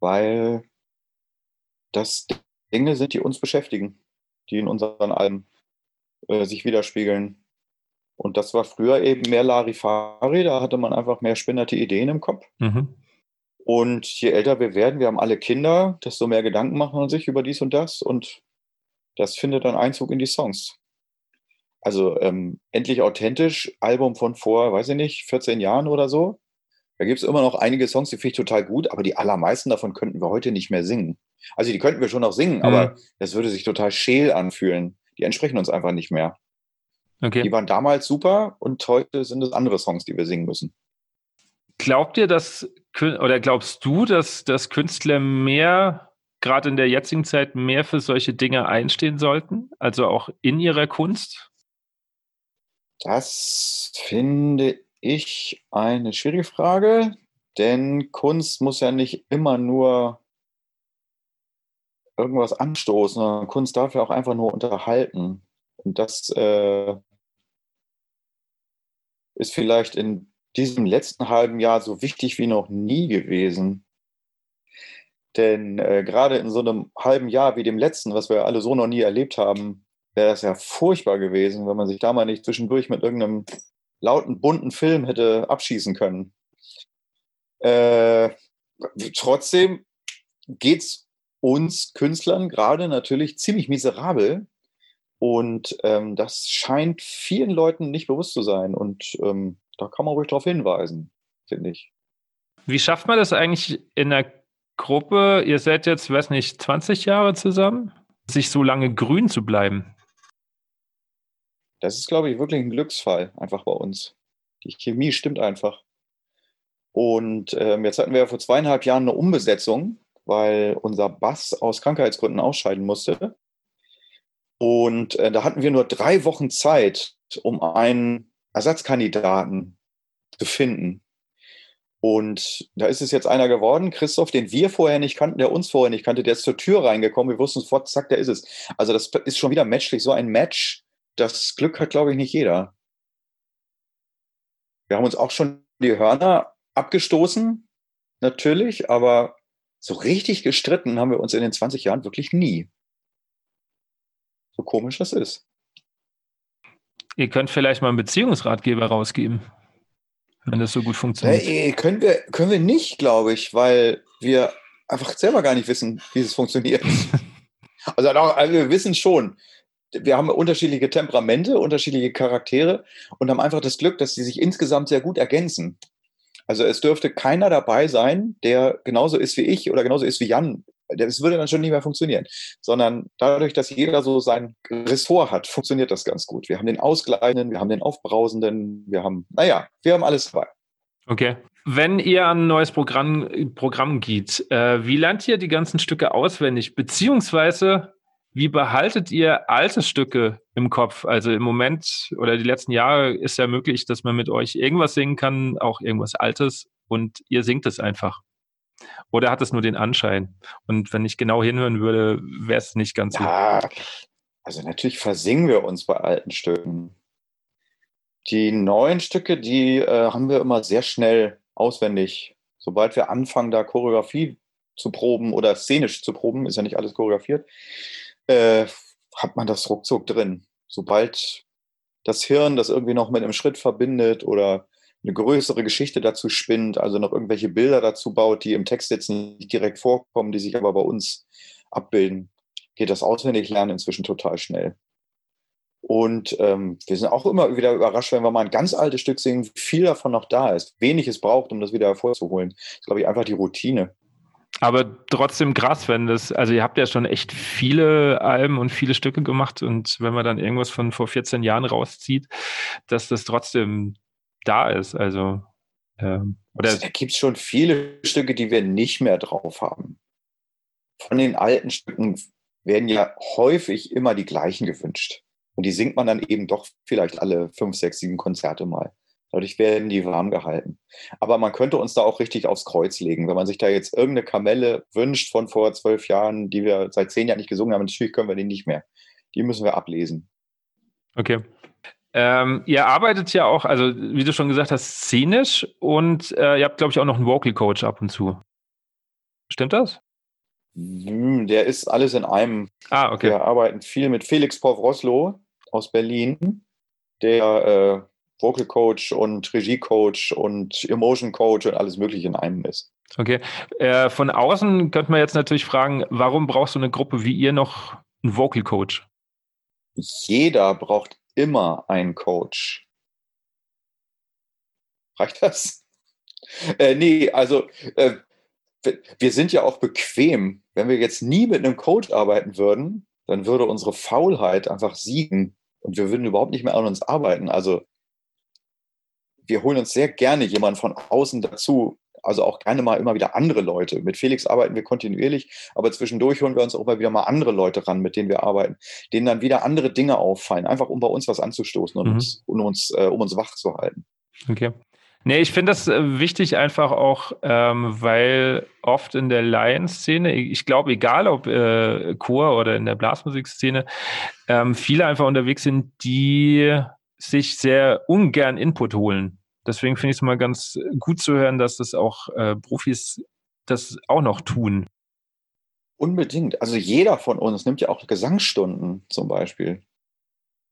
weil das Dinge sind, die uns beschäftigen, die in unseren Alben äh, sich widerspiegeln. Und das war früher eben mehr Larifari, da hatte man einfach mehr spinnerte Ideen im Kopf. Mhm. Und je älter wir werden, wir haben alle Kinder, desto mehr Gedanken machen man sich über dies und das. Und das findet dann Einzug in die Songs. Also ähm, endlich authentisch, Album von vor, weiß ich nicht, 14 Jahren oder so. Da gibt es immer noch einige Songs, die finde ich total gut, aber die allermeisten davon könnten wir heute nicht mehr singen. Also die könnten wir schon noch singen, mhm. aber das würde sich total scheel anfühlen. Die entsprechen uns einfach nicht mehr. Okay. Die waren damals super und heute sind es andere Songs, die wir singen müssen. Glaubt ihr, dass oder glaubst du, dass, dass Künstler mehr, gerade in der jetzigen Zeit, mehr für solche Dinge einstehen sollten? Also auch in ihrer Kunst? Das finde ich eine schwierige Frage, denn Kunst muss ja nicht immer nur irgendwas anstoßen, sondern Kunst darf ja auch einfach nur unterhalten. Und das äh, ist vielleicht in diesem letzten halben Jahr so wichtig wie noch nie gewesen. Denn äh, gerade in so einem halben Jahr wie dem letzten, was wir alle so noch nie erlebt haben, wäre das ja furchtbar gewesen, wenn man sich da mal nicht zwischendurch mit irgendeinem lauten, bunten Film hätte abschießen können. Äh, trotzdem geht es uns Künstlern gerade natürlich ziemlich miserabel. Und ähm, das scheint vielen Leuten nicht bewusst zu sein. Und ähm, da kann man ruhig darauf hinweisen, finde ich. Wie schafft man das eigentlich in der Gruppe? Ihr seid jetzt, weiß nicht, 20 Jahre zusammen, sich so lange grün zu bleiben? Das ist, glaube ich, wirklich ein Glücksfall einfach bei uns. Die Chemie stimmt einfach. Und ähm, jetzt hatten wir ja vor zweieinhalb Jahren eine Umbesetzung, weil unser Bass aus Krankheitsgründen ausscheiden musste. Und äh, da hatten wir nur drei Wochen Zeit, um einen Ersatzkandidaten zu finden. Und da ist es jetzt einer geworden, Christoph, den wir vorher nicht kannten, der uns vorher nicht kannte, der ist zur Tür reingekommen. Wir wussten sofort, zack, der ist es. Also das ist schon wieder matchlich, so ein Match, das Glück hat, glaube ich, nicht jeder. Wir haben uns auch schon die Hörner abgestoßen, natürlich, aber so richtig gestritten haben wir uns in den 20 Jahren wirklich nie. So komisch das ist. Ihr könnt vielleicht mal einen Beziehungsratgeber rausgeben, wenn das so gut funktioniert. Hey, können, wir, können wir nicht, glaube ich, weil wir einfach selber gar nicht wissen, wie es funktioniert. also, also wir wissen schon, wir haben unterschiedliche Temperamente, unterschiedliche Charaktere und haben einfach das Glück, dass sie sich insgesamt sehr gut ergänzen. Also es dürfte keiner dabei sein, der genauso ist wie ich oder genauso ist wie Jan. Das würde dann schon nicht mehr funktionieren. Sondern dadurch, dass jeder so sein Ressort hat, funktioniert das ganz gut. Wir haben den Ausgleichenden, wir haben den Aufbrausenden, wir haben, naja, wir haben alles dabei. Okay. Wenn ihr an ein neues Programm, Programm geht, äh, wie lernt ihr die ganzen Stücke auswendig? Beziehungsweise wie behaltet ihr alte Stücke im Kopf? Also im Moment oder die letzten Jahre ist ja möglich, dass man mit euch irgendwas singen kann, auch irgendwas Altes und ihr singt es einfach. Oder hat es nur den Anschein? Und wenn ich genau hinhören würde, wäre es nicht ganz ja, so. Also natürlich versingen wir uns bei alten Stücken. Die neuen Stücke, die äh, haben wir immer sehr schnell auswendig. Sobald wir anfangen, da Choreografie zu proben oder szenisch zu proben, ist ja nicht alles choreografiert, äh, hat man das ruckzuck drin. Sobald das Hirn das irgendwie noch mit einem Schritt verbindet oder eine größere Geschichte dazu spinnt, also noch irgendwelche Bilder dazu baut, die im Text jetzt nicht direkt vorkommen, die sich aber bei uns abbilden, geht das Auswendiglernen inzwischen total schnell. Und ähm, wir sind auch immer wieder überrascht, wenn wir mal ein ganz altes Stück wie viel davon noch da ist, wenig es braucht, um das wieder hervorzuholen. Das ist, glaube ich, einfach die Routine. Aber trotzdem krass, wenn das, also ihr habt ja schon echt viele Alben und viele Stücke gemacht und wenn man dann irgendwas von vor 14 Jahren rauszieht, dass das trotzdem da ist. Also, ähm, oder also, da gibt es schon viele Stücke, die wir nicht mehr drauf haben. Von den alten Stücken werden ja häufig immer die gleichen gewünscht. Und die singt man dann eben doch vielleicht alle fünf, sechs, sieben Konzerte mal. Dadurch werden die warm gehalten. Aber man könnte uns da auch richtig aufs Kreuz legen. Wenn man sich da jetzt irgendeine Kamelle wünscht von vor zwölf Jahren, die wir seit zehn Jahren nicht gesungen haben, natürlich können wir die nicht mehr. Die müssen wir ablesen. Okay. Ähm, ihr arbeitet ja auch, also wie du schon gesagt hast, szenisch und äh, ihr habt, glaube ich, auch noch einen Vocal Coach ab und zu. Stimmt das? Hm, der ist alles in einem. Ah, okay. Wir arbeiten viel mit Felix Pov Roslo aus Berlin, der äh, Vocal Coach und Regie Coach und Emotion Coach und alles Mögliche in einem ist. Okay. Äh, von außen könnte man jetzt natürlich fragen, warum brauchst du eine Gruppe wie ihr noch einen Vocal Coach? Jeder braucht immer einen Coach. Reicht das? Äh, nee, also äh, wir sind ja auch bequem. Wenn wir jetzt nie mit einem Coach arbeiten würden, dann würde unsere Faulheit einfach siegen und wir würden überhaupt nicht mehr an uns arbeiten. Also wir holen uns sehr gerne jemanden von außen dazu, also auch gerne mal immer wieder andere Leute. Mit Felix arbeiten wir kontinuierlich, aber zwischendurch holen wir uns auch immer wieder mal andere Leute ran, mit denen wir arbeiten, denen dann wieder andere Dinge auffallen, einfach um bei uns was anzustoßen und mhm. uns, um, uns, äh, um uns wach zu halten. Okay. Nee, ich finde das äh, wichtig einfach auch, ähm, weil oft in der Laienszene, ich glaube, egal ob äh, Chor oder in der Blasmusikszene, ähm, viele einfach unterwegs sind, die sich sehr ungern Input holen. Deswegen finde ich es mal ganz gut zu hören, dass das auch äh, Profis das auch noch tun. Unbedingt. Also jeder von uns nimmt ja auch Gesangsstunden zum Beispiel.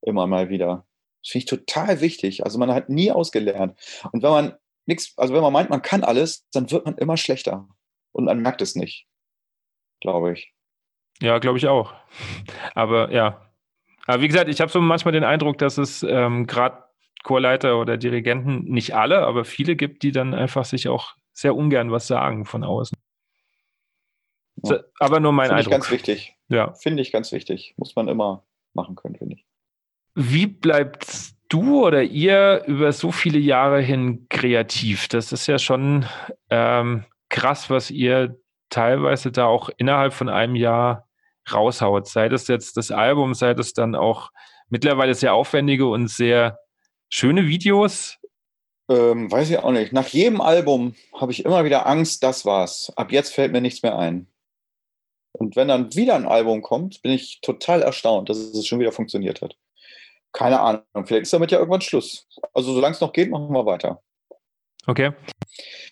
Immer mal wieder. Das finde ich total wichtig. Also man hat nie ausgelernt. Und wenn man nichts, also wenn man meint, man kann alles, dann wird man immer schlechter. Und man merkt es nicht. Glaube ich. Ja, glaube ich auch. Aber ja. Aber wie gesagt, ich habe so manchmal den Eindruck, dass es ähm, gerade Chorleiter oder Dirigenten, nicht alle, aber viele gibt, die dann einfach sich auch sehr ungern was sagen von außen. Ja. Aber nur mein Find Eindruck. Finde ich ganz wichtig. Ja. Finde ich ganz wichtig. Muss man immer machen können, finde ich. Wie bleibt du oder ihr über so viele Jahre hin kreativ? Das ist ja schon ähm, krass, was ihr teilweise da auch innerhalb von einem Jahr raushaut. Sei das jetzt das Album, sei das dann auch mittlerweile sehr aufwendige und sehr schöne Videos. Ähm, weiß ich auch nicht. Nach jedem Album habe ich immer wieder Angst, das war's. Ab jetzt fällt mir nichts mehr ein. Und wenn dann wieder ein Album kommt, bin ich total erstaunt, dass es schon wieder funktioniert hat keine Ahnung. Vielleicht ist damit ja irgendwann Schluss. Also solange es noch geht, machen wir weiter. Okay.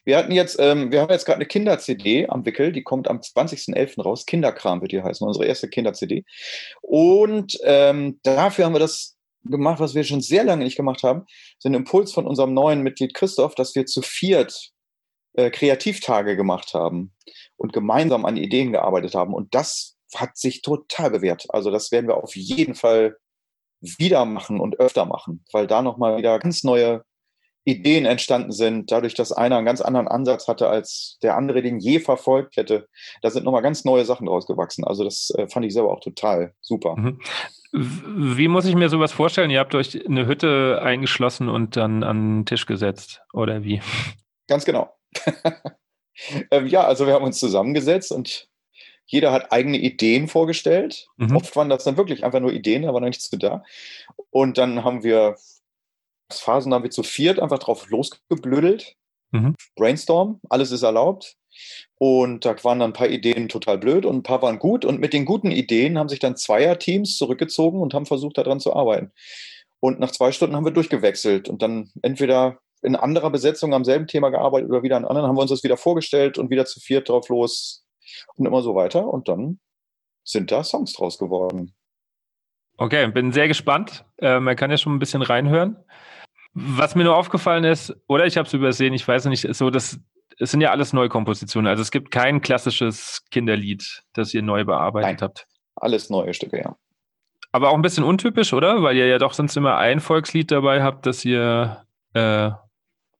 Wir hatten jetzt, ähm, wir haben jetzt gerade eine Kinder-CD am Wickel, die kommt am 20.11. raus. Kinderkram wird die heißen, unsere erste Kinder-CD. Und ähm, dafür haben wir das gemacht, was wir schon sehr lange nicht gemacht haben. Ist ein Impuls von unserem neuen Mitglied Christoph, dass wir zu viert äh, Kreativtage gemacht haben und gemeinsam an Ideen gearbeitet haben. Und das hat sich total bewährt. Also das werden wir auf jeden Fall wieder machen und öfter machen, weil da nochmal wieder ganz neue Ideen entstanden sind, dadurch, dass einer einen ganz anderen Ansatz hatte, als der andere den je verfolgt hätte. Da sind nochmal ganz neue Sachen draus gewachsen. Also das äh, fand ich selber auch total super. Mhm. Wie muss ich mir sowas vorstellen? Ihr habt euch eine Hütte eingeschlossen und dann an den Tisch gesetzt, oder wie? Ganz genau. ähm, ja, also wir haben uns zusammengesetzt und jeder hat eigene Ideen vorgestellt. Mhm. Oft waren das dann wirklich einfach nur Ideen, da war noch nichts zu da. Und dann haben wir Phasen haben wir zu viert einfach drauf losgeblödelt. Mhm. Brainstorm, alles ist erlaubt. Und da waren dann ein paar Ideen total blöd und ein paar waren gut. Und mit den guten Ideen haben sich dann Zweierteams zurückgezogen und haben versucht, daran zu arbeiten. Und nach zwei Stunden haben wir durchgewechselt und dann entweder in anderer Besetzung am selben Thema gearbeitet oder wieder an anderen, haben wir uns das wieder vorgestellt und wieder zu viert drauf los und immer so weiter. Und dann sind da Songs draus geworden. Okay, bin sehr gespannt. Äh, man kann ja schon ein bisschen reinhören. Was mir nur aufgefallen ist, oder ich habe es übersehen, ich weiß nicht, ist so, dass es sind ja alles neue Kompositionen. Also es gibt kein klassisches Kinderlied, das ihr neu bearbeitet Nein, habt. Alles neue Stücke, ja. Aber auch ein bisschen untypisch, oder? Weil ihr ja doch sonst immer ein Volkslied dabei habt, das ihr äh,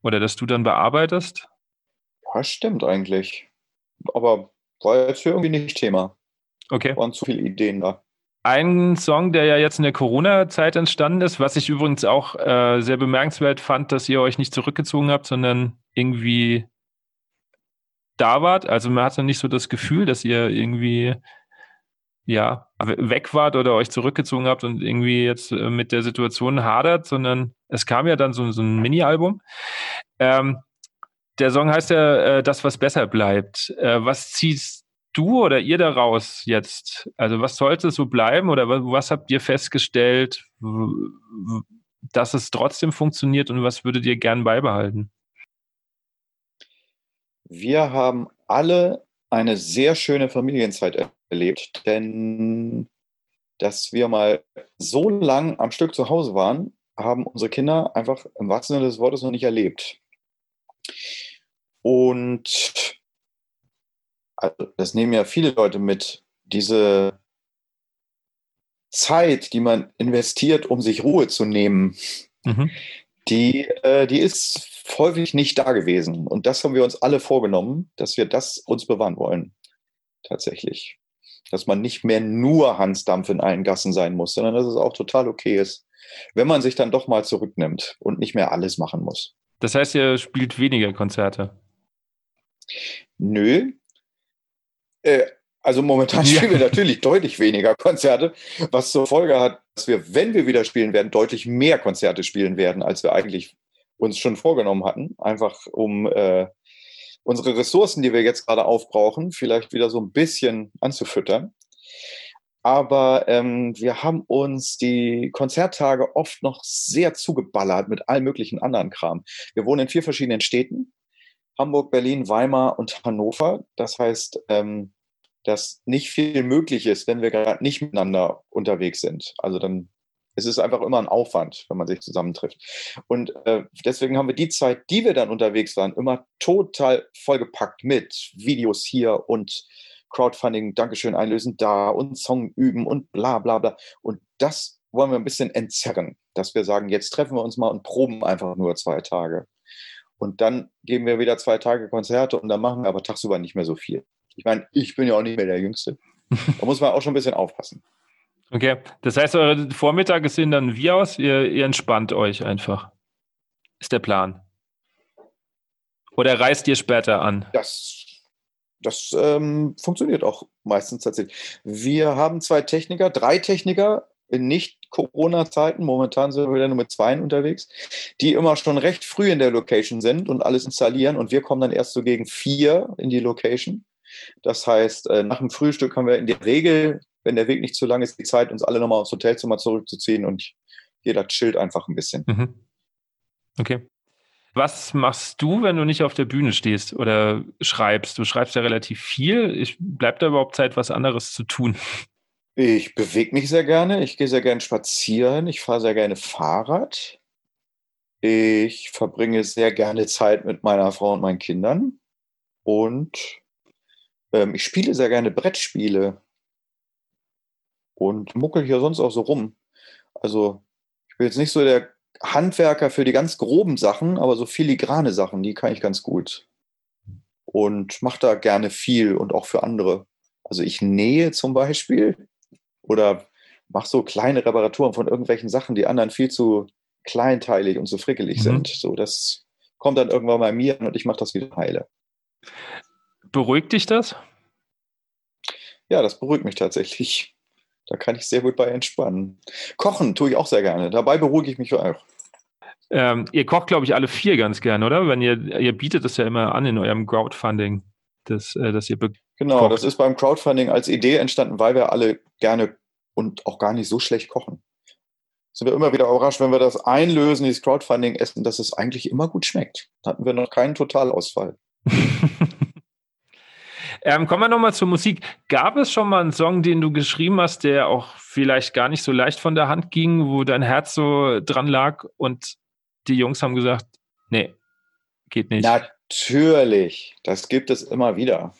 oder das du dann bearbeitest. Ja, stimmt eigentlich. Aber war jetzt hier irgendwie nicht Thema. Okay. Waren zu viele Ideen da. Ein Song, der ja jetzt in der Corona-Zeit entstanden ist, was ich übrigens auch äh, sehr bemerkenswert fand, dass ihr euch nicht zurückgezogen habt, sondern irgendwie da wart. Also man hatte nicht so das Gefühl, dass ihr irgendwie ja weg wart oder euch zurückgezogen habt und irgendwie jetzt äh, mit der Situation hadert, sondern es kam ja dann so, so ein Mini-Album. Ähm, der Song heißt ja äh, Das, was besser bleibt. Äh, was ziehst du oder ihr daraus jetzt? Also was sollte so bleiben oder was, habt ihr festgestellt, dass es trotzdem funktioniert und was würdet ihr gern beibehalten? Wir haben alle eine sehr schöne Familienzeit erlebt, denn dass wir mal so lang am Stück zu Hause waren, haben unsere Kinder einfach im wahrsten Sinne des Wortes noch nicht erlebt. Und also das nehmen ja viele Leute mit, diese Zeit, die man investiert, um sich Ruhe zu nehmen, mhm. die, äh, die ist häufig nicht da gewesen. Und das haben wir uns alle vorgenommen, dass wir das uns bewahren wollen. Tatsächlich. Dass man nicht mehr nur Hansdampf in allen Gassen sein muss, sondern dass es auch total okay ist, wenn man sich dann doch mal zurücknimmt und nicht mehr alles machen muss. Das heißt, ihr spielt weniger Konzerte? Nö. Äh, also momentan ja. spielen wir natürlich deutlich weniger Konzerte, was zur Folge hat, dass wir, wenn wir wieder spielen werden, deutlich mehr Konzerte spielen werden, als wir eigentlich uns schon vorgenommen hatten. Einfach um äh, unsere Ressourcen, die wir jetzt gerade aufbrauchen, vielleicht wieder so ein bisschen anzufüttern. Aber ähm, wir haben uns die Konzerttage oft noch sehr zugeballert mit allen möglichen anderen Kram. Wir wohnen in vier verschiedenen Städten. Hamburg, Berlin, Weimar und Hannover. Das heißt, ähm, dass nicht viel möglich ist, wenn wir gerade nicht miteinander unterwegs sind. Also dann es ist einfach immer ein Aufwand, wenn man sich zusammentrifft. Und äh, deswegen haben wir die Zeit, die wir dann unterwegs waren, immer total vollgepackt mit Videos hier und Crowdfunding, Dankeschön einlösen da und Song üben und bla bla bla. Und das wollen wir ein bisschen entzerren, dass wir sagen, jetzt treffen wir uns mal und proben einfach nur zwei Tage. Und dann geben wir wieder zwei Tage Konzerte und dann machen wir aber tagsüber nicht mehr so viel. Ich meine, ich bin ja auch nicht mehr der Jüngste. Da muss man auch schon ein bisschen aufpassen. Okay, das heißt, eure Vormittage sehen dann wie aus? Ihr, ihr entspannt euch einfach. Ist der Plan. Oder reist ihr später an? Das, das ähm, funktioniert auch meistens tatsächlich. Wir haben zwei Techniker, drei Techniker in Nicht-Corona-Zeiten. Momentan sind wir wieder nur mit zwei unterwegs, die immer schon recht früh in der Location sind und alles installieren. Und wir kommen dann erst so gegen vier in die Location. Das heißt, äh, nach dem Frühstück haben wir in der Regel wenn der Weg nicht zu lang ist, die Zeit, uns alle nochmal aufs Hotelzimmer zurückzuziehen und jeder chillt einfach ein bisschen. Mhm. Okay. Was machst du, wenn du nicht auf der Bühne stehst oder schreibst? Du schreibst ja relativ viel. Ich, bleibt da überhaupt Zeit, was anderes zu tun? Ich bewege mich sehr gerne. Ich gehe sehr gerne spazieren. Ich fahre sehr gerne Fahrrad. Ich verbringe sehr gerne Zeit mit meiner Frau und meinen Kindern. Und ähm, ich spiele sehr gerne Brettspiele und muckel hier sonst auch so rum. Also ich bin jetzt nicht so der Handwerker für die ganz groben Sachen, aber so filigrane Sachen, die kann ich ganz gut. Und mache da gerne viel und auch für andere. Also ich nähe zum Beispiel oder mache so kleine Reparaturen von irgendwelchen Sachen, die anderen viel zu kleinteilig und zu frickelig mhm. sind. So, das kommt dann irgendwann bei mir und ich mache das wieder heile. Beruhigt dich das? Ja, das beruhigt mich tatsächlich. Da kann ich sehr gut bei entspannen. Kochen tue ich auch sehr gerne. Dabei beruhige ich mich auch. Ähm, ihr kocht, glaube ich, alle vier ganz gerne, oder? Wenn ihr, ihr bietet das ja immer an in eurem Crowdfunding, dass, äh, dass ihr Genau, kocht. das ist beim Crowdfunding als Idee entstanden, weil wir alle gerne und auch gar nicht so schlecht kochen. Sind wir immer wieder überrascht, wenn wir das einlösen, dieses Crowdfunding essen, dass es eigentlich immer gut schmeckt. Da hatten wir noch keinen Totalausfall. Ähm, kommen wir nochmal zur Musik. Gab es schon mal einen Song, den du geschrieben hast, der auch vielleicht gar nicht so leicht von der Hand ging, wo dein Herz so dran lag und die Jungs haben gesagt, nee, geht nicht? Natürlich, das gibt es immer wieder.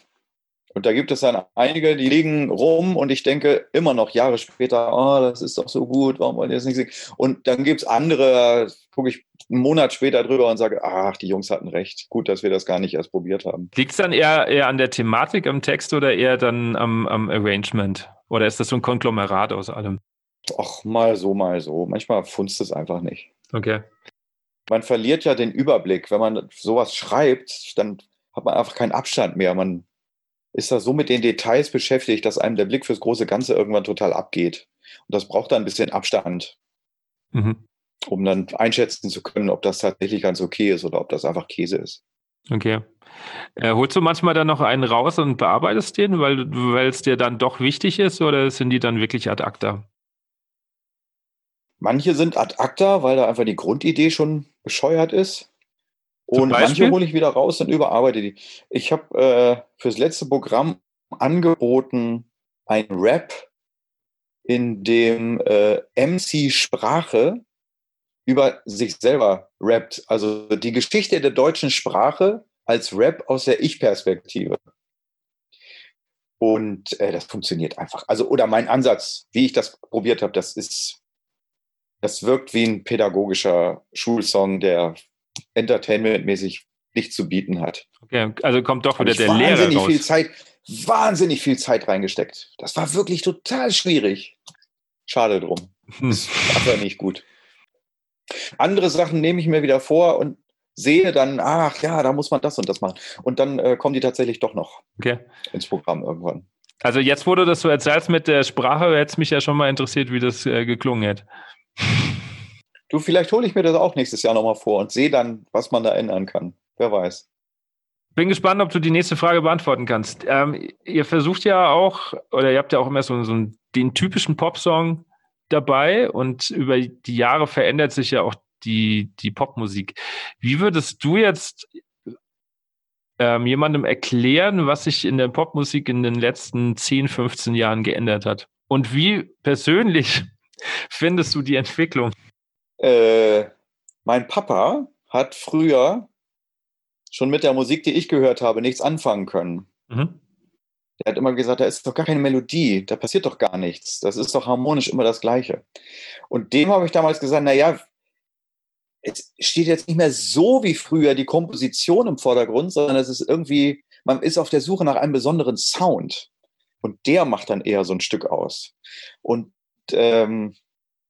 Und da gibt es dann einige, die liegen rum und ich denke immer noch Jahre später, oh, das ist doch so gut, warum wollen die das nicht singen? Und dann gibt es andere, gucke ich einen Monat später drüber und sage, ach, die Jungs hatten recht. Gut, dass wir das gar nicht erst probiert haben. Liegt es dann eher, eher an der Thematik am Text oder eher dann am, am Arrangement? Oder ist das so ein Konglomerat aus allem? Ach, mal so, mal so. Manchmal funzt es einfach nicht. Okay. Man verliert ja den Überblick. Wenn man sowas schreibt, dann hat man einfach keinen Abstand mehr. Man ist da so mit den Details beschäftigt, dass einem der Blick fürs große Ganze irgendwann total abgeht. Und das braucht dann ein bisschen Abstand, mhm. um dann einschätzen zu können, ob das tatsächlich ganz okay ist oder ob das einfach Käse ist. Okay. Äh, holst du manchmal dann noch einen raus und bearbeitest den, weil, weil es dir dann doch wichtig ist oder sind die dann wirklich ad acta? Manche sind ad acta, weil da einfach die Grundidee schon bescheuert ist. Und manche hole ich wieder raus und überarbeite die. Ich habe äh, fürs letzte Programm angeboten ein Rap, in dem äh, MC Sprache über sich selber rappt. Also die Geschichte der deutschen Sprache als Rap aus der Ich-Perspektive. Und äh, das funktioniert einfach. Also, oder mein Ansatz, wie ich das probiert habe, das ist, das wirkt wie ein pädagogischer Schulsong, der entertainmentmäßig nichts zu bieten hat. Okay, also kommt doch wieder der Lehrer wahnsinnig. Viel Zeit, wahnsinnig viel Zeit reingesteckt. Das war wirklich total schwierig. Schade drum. Hm. Das war nicht gut. Andere Sachen nehme ich mir wieder vor und sehe dann, ach ja, da muss man das und das machen. Und dann äh, kommen die tatsächlich doch noch Okay. ins Programm irgendwann. Also jetzt, wo du das so erzählst mit der Sprache, hätte es mich ja schon mal interessiert, wie das äh, geklungen hätte. Du, vielleicht hole ich mir das auch nächstes Jahr nochmal vor und sehe dann, was man da ändern kann. Wer weiß. Bin gespannt, ob du die nächste Frage beantworten kannst. Ähm, ihr versucht ja auch, oder ihr habt ja auch immer so, so einen, den typischen Popsong dabei und über die Jahre verändert sich ja auch die, die Popmusik. Wie würdest du jetzt ähm, jemandem erklären, was sich in der Popmusik in den letzten 10, 15 Jahren geändert hat? Und wie persönlich findest du die Entwicklung? Äh, mein Papa hat früher schon mit der Musik, die ich gehört habe, nichts anfangen können. Mhm. Er hat immer gesagt, da ist doch gar keine Melodie, da passiert doch gar nichts. Das ist doch harmonisch immer das Gleiche. Und dem habe ich damals gesagt, na ja, es steht jetzt nicht mehr so wie früher die Komposition im Vordergrund, sondern es ist irgendwie, man ist auf der Suche nach einem besonderen Sound. Und der macht dann eher so ein Stück aus. Und ähm,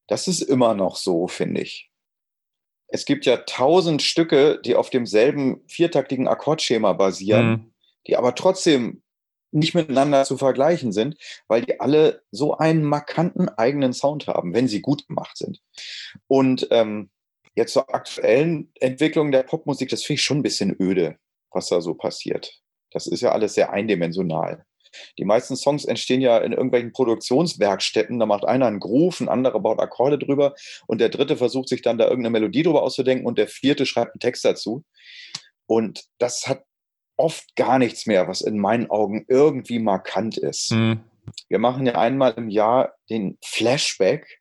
das ist immer noch so, finde ich. Es gibt ja tausend Stücke, die auf demselben viertaktigen Akkordschema basieren, Mhm. die aber trotzdem nicht miteinander zu vergleichen sind, weil die alle so einen markanten eigenen Sound haben, wenn sie gut gemacht sind. Und ähm, jetzt zur aktuellen Entwicklung der Popmusik, das finde ich schon ein bisschen öde, was da so passiert. Das ist ja alles sehr eindimensional. Die meisten Songs entstehen ja in irgendwelchen Produktionswerkstätten. Da macht einer einen Groove, ein anderer baut Akkorde drüber und der dritte versucht sich dann da irgendeine Melodie drüber auszudenken und der vierte schreibt einen Text dazu. Und das hat oft gar nichts mehr, was in meinen Augen irgendwie markant ist. Mhm. Wir machen ja einmal im Jahr den Flashback,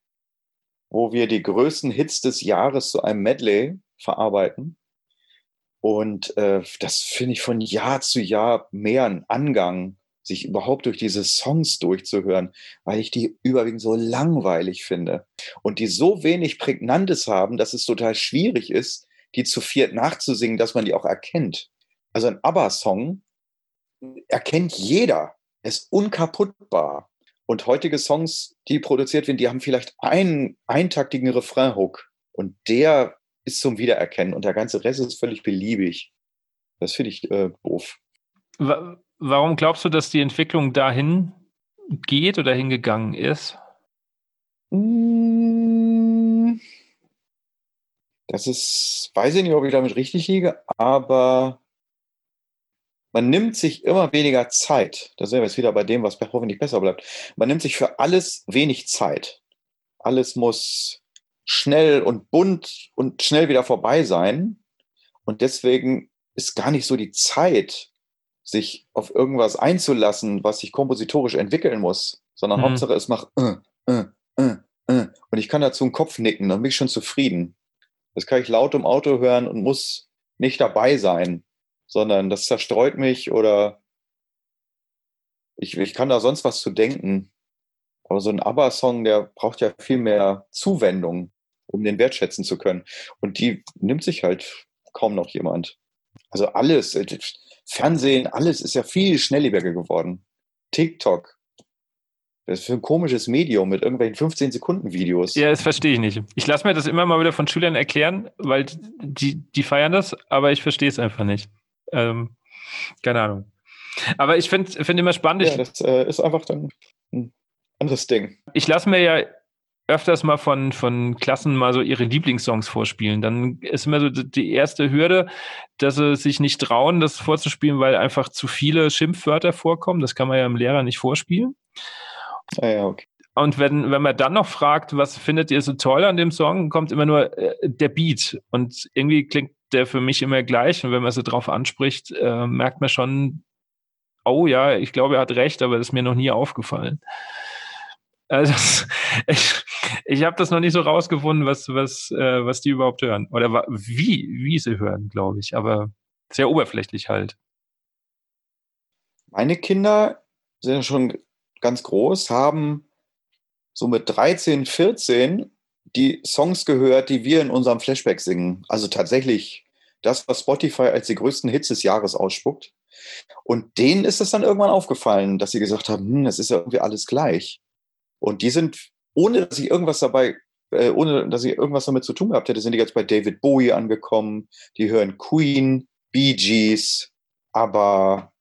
wo wir die größten Hits des Jahres zu einem Medley verarbeiten. Und äh, das finde ich von Jahr zu Jahr mehr ein Angang, sich überhaupt durch diese Songs durchzuhören, weil ich die überwiegend so langweilig finde. Und die so wenig Prägnantes haben, dass es total schwierig ist, die zu viert nachzusingen, dass man die auch erkennt. Also ein ABBA-Song erkennt jeder. Er ist unkaputtbar. Und heutige Songs, die produziert werden, die haben vielleicht einen eintaktigen Refrain-Hook. Und der ist zum Wiedererkennen. Und der ganze Rest ist völlig beliebig. Das finde ich äh, doof. Wa- Warum glaubst du, dass die Entwicklung dahin geht oder hingegangen ist? Mm. Das ist, weiß ich nicht, ob ich damit richtig liege, aber man nimmt sich immer weniger Zeit. Da sind wir jetzt wieder bei dem, was hoffentlich besser bleibt. Man nimmt sich für alles wenig Zeit. Alles muss schnell und bunt und schnell wieder vorbei sein. Und deswegen ist gar nicht so die Zeit, sich auf irgendwas einzulassen, was sich kompositorisch entwickeln muss, sondern Mhm. Hauptsache es macht äh, äh, äh, äh. und ich kann dazu einen Kopf nicken, dann bin ich schon zufrieden. Das kann ich laut im Auto hören und muss nicht dabei sein, sondern das zerstreut mich oder ich, ich kann da sonst was zu denken. Aber so ein ABBA-Song, der braucht ja viel mehr Zuwendung, um den wertschätzen zu können. Und die nimmt sich halt kaum noch jemand. Also alles, äh, Fernsehen, alles ist ja viel schnelllebiger geworden. TikTok. Das ist für ein komisches Medium mit irgendwelchen 15-Sekunden-Videos. Ja, das verstehe ich nicht. Ich lasse mir das immer mal wieder von Schülern erklären, weil die, die feiern das, aber ich verstehe es einfach nicht. Ähm, keine Ahnung. Aber ich finde find immer spannend, Ja, das äh, ist einfach dann ein anderes Ding. ich lasse mir ja öfters mal von, von Klassen mal so ihre Lieblingssongs vorspielen. Dann ist immer so die- erste Hürde, dass sie sich nicht trauen, das vorzuspielen, weil einfach zu viele Schimpfwörter vorkommen. Das kann man ja im Lehrer nicht vorspielen. Ah, ja, okay. Und wenn, wenn man dann noch fragt, was findet ihr so toll an dem Song, kommt immer nur äh, der Beat. Und irgendwie klingt der für mich immer gleich. Und wenn man so drauf anspricht, äh, merkt man schon, oh ja, ich glaube, er hat recht, aber das ist mir noch nie aufgefallen. Also, ich, Ich habe das noch nicht so rausgefunden, was, was, äh, was die überhaupt hören. Oder wie, wie sie hören, glaube ich. Aber sehr oberflächlich halt. Meine Kinder sind schon ganz groß, haben so mit 13, 14 die Songs gehört, die wir in unserem Flashback singen. Also tatsächlich das, was Spotify als die größten Hits des Jahres ausspuckt. Und denen ist es dann irgendwann aufgefallen, dass sie gesagt haben, hm, das ist ja irgendwie alles gleich. Und die sind, ohne dass ich irgendwas dabei, äh, ohne dass ich irgendwas damit zu tun gehabt hätte, sind die jetzt bei David Bowie angekommen. Die hören Queen, Bee Gees, aber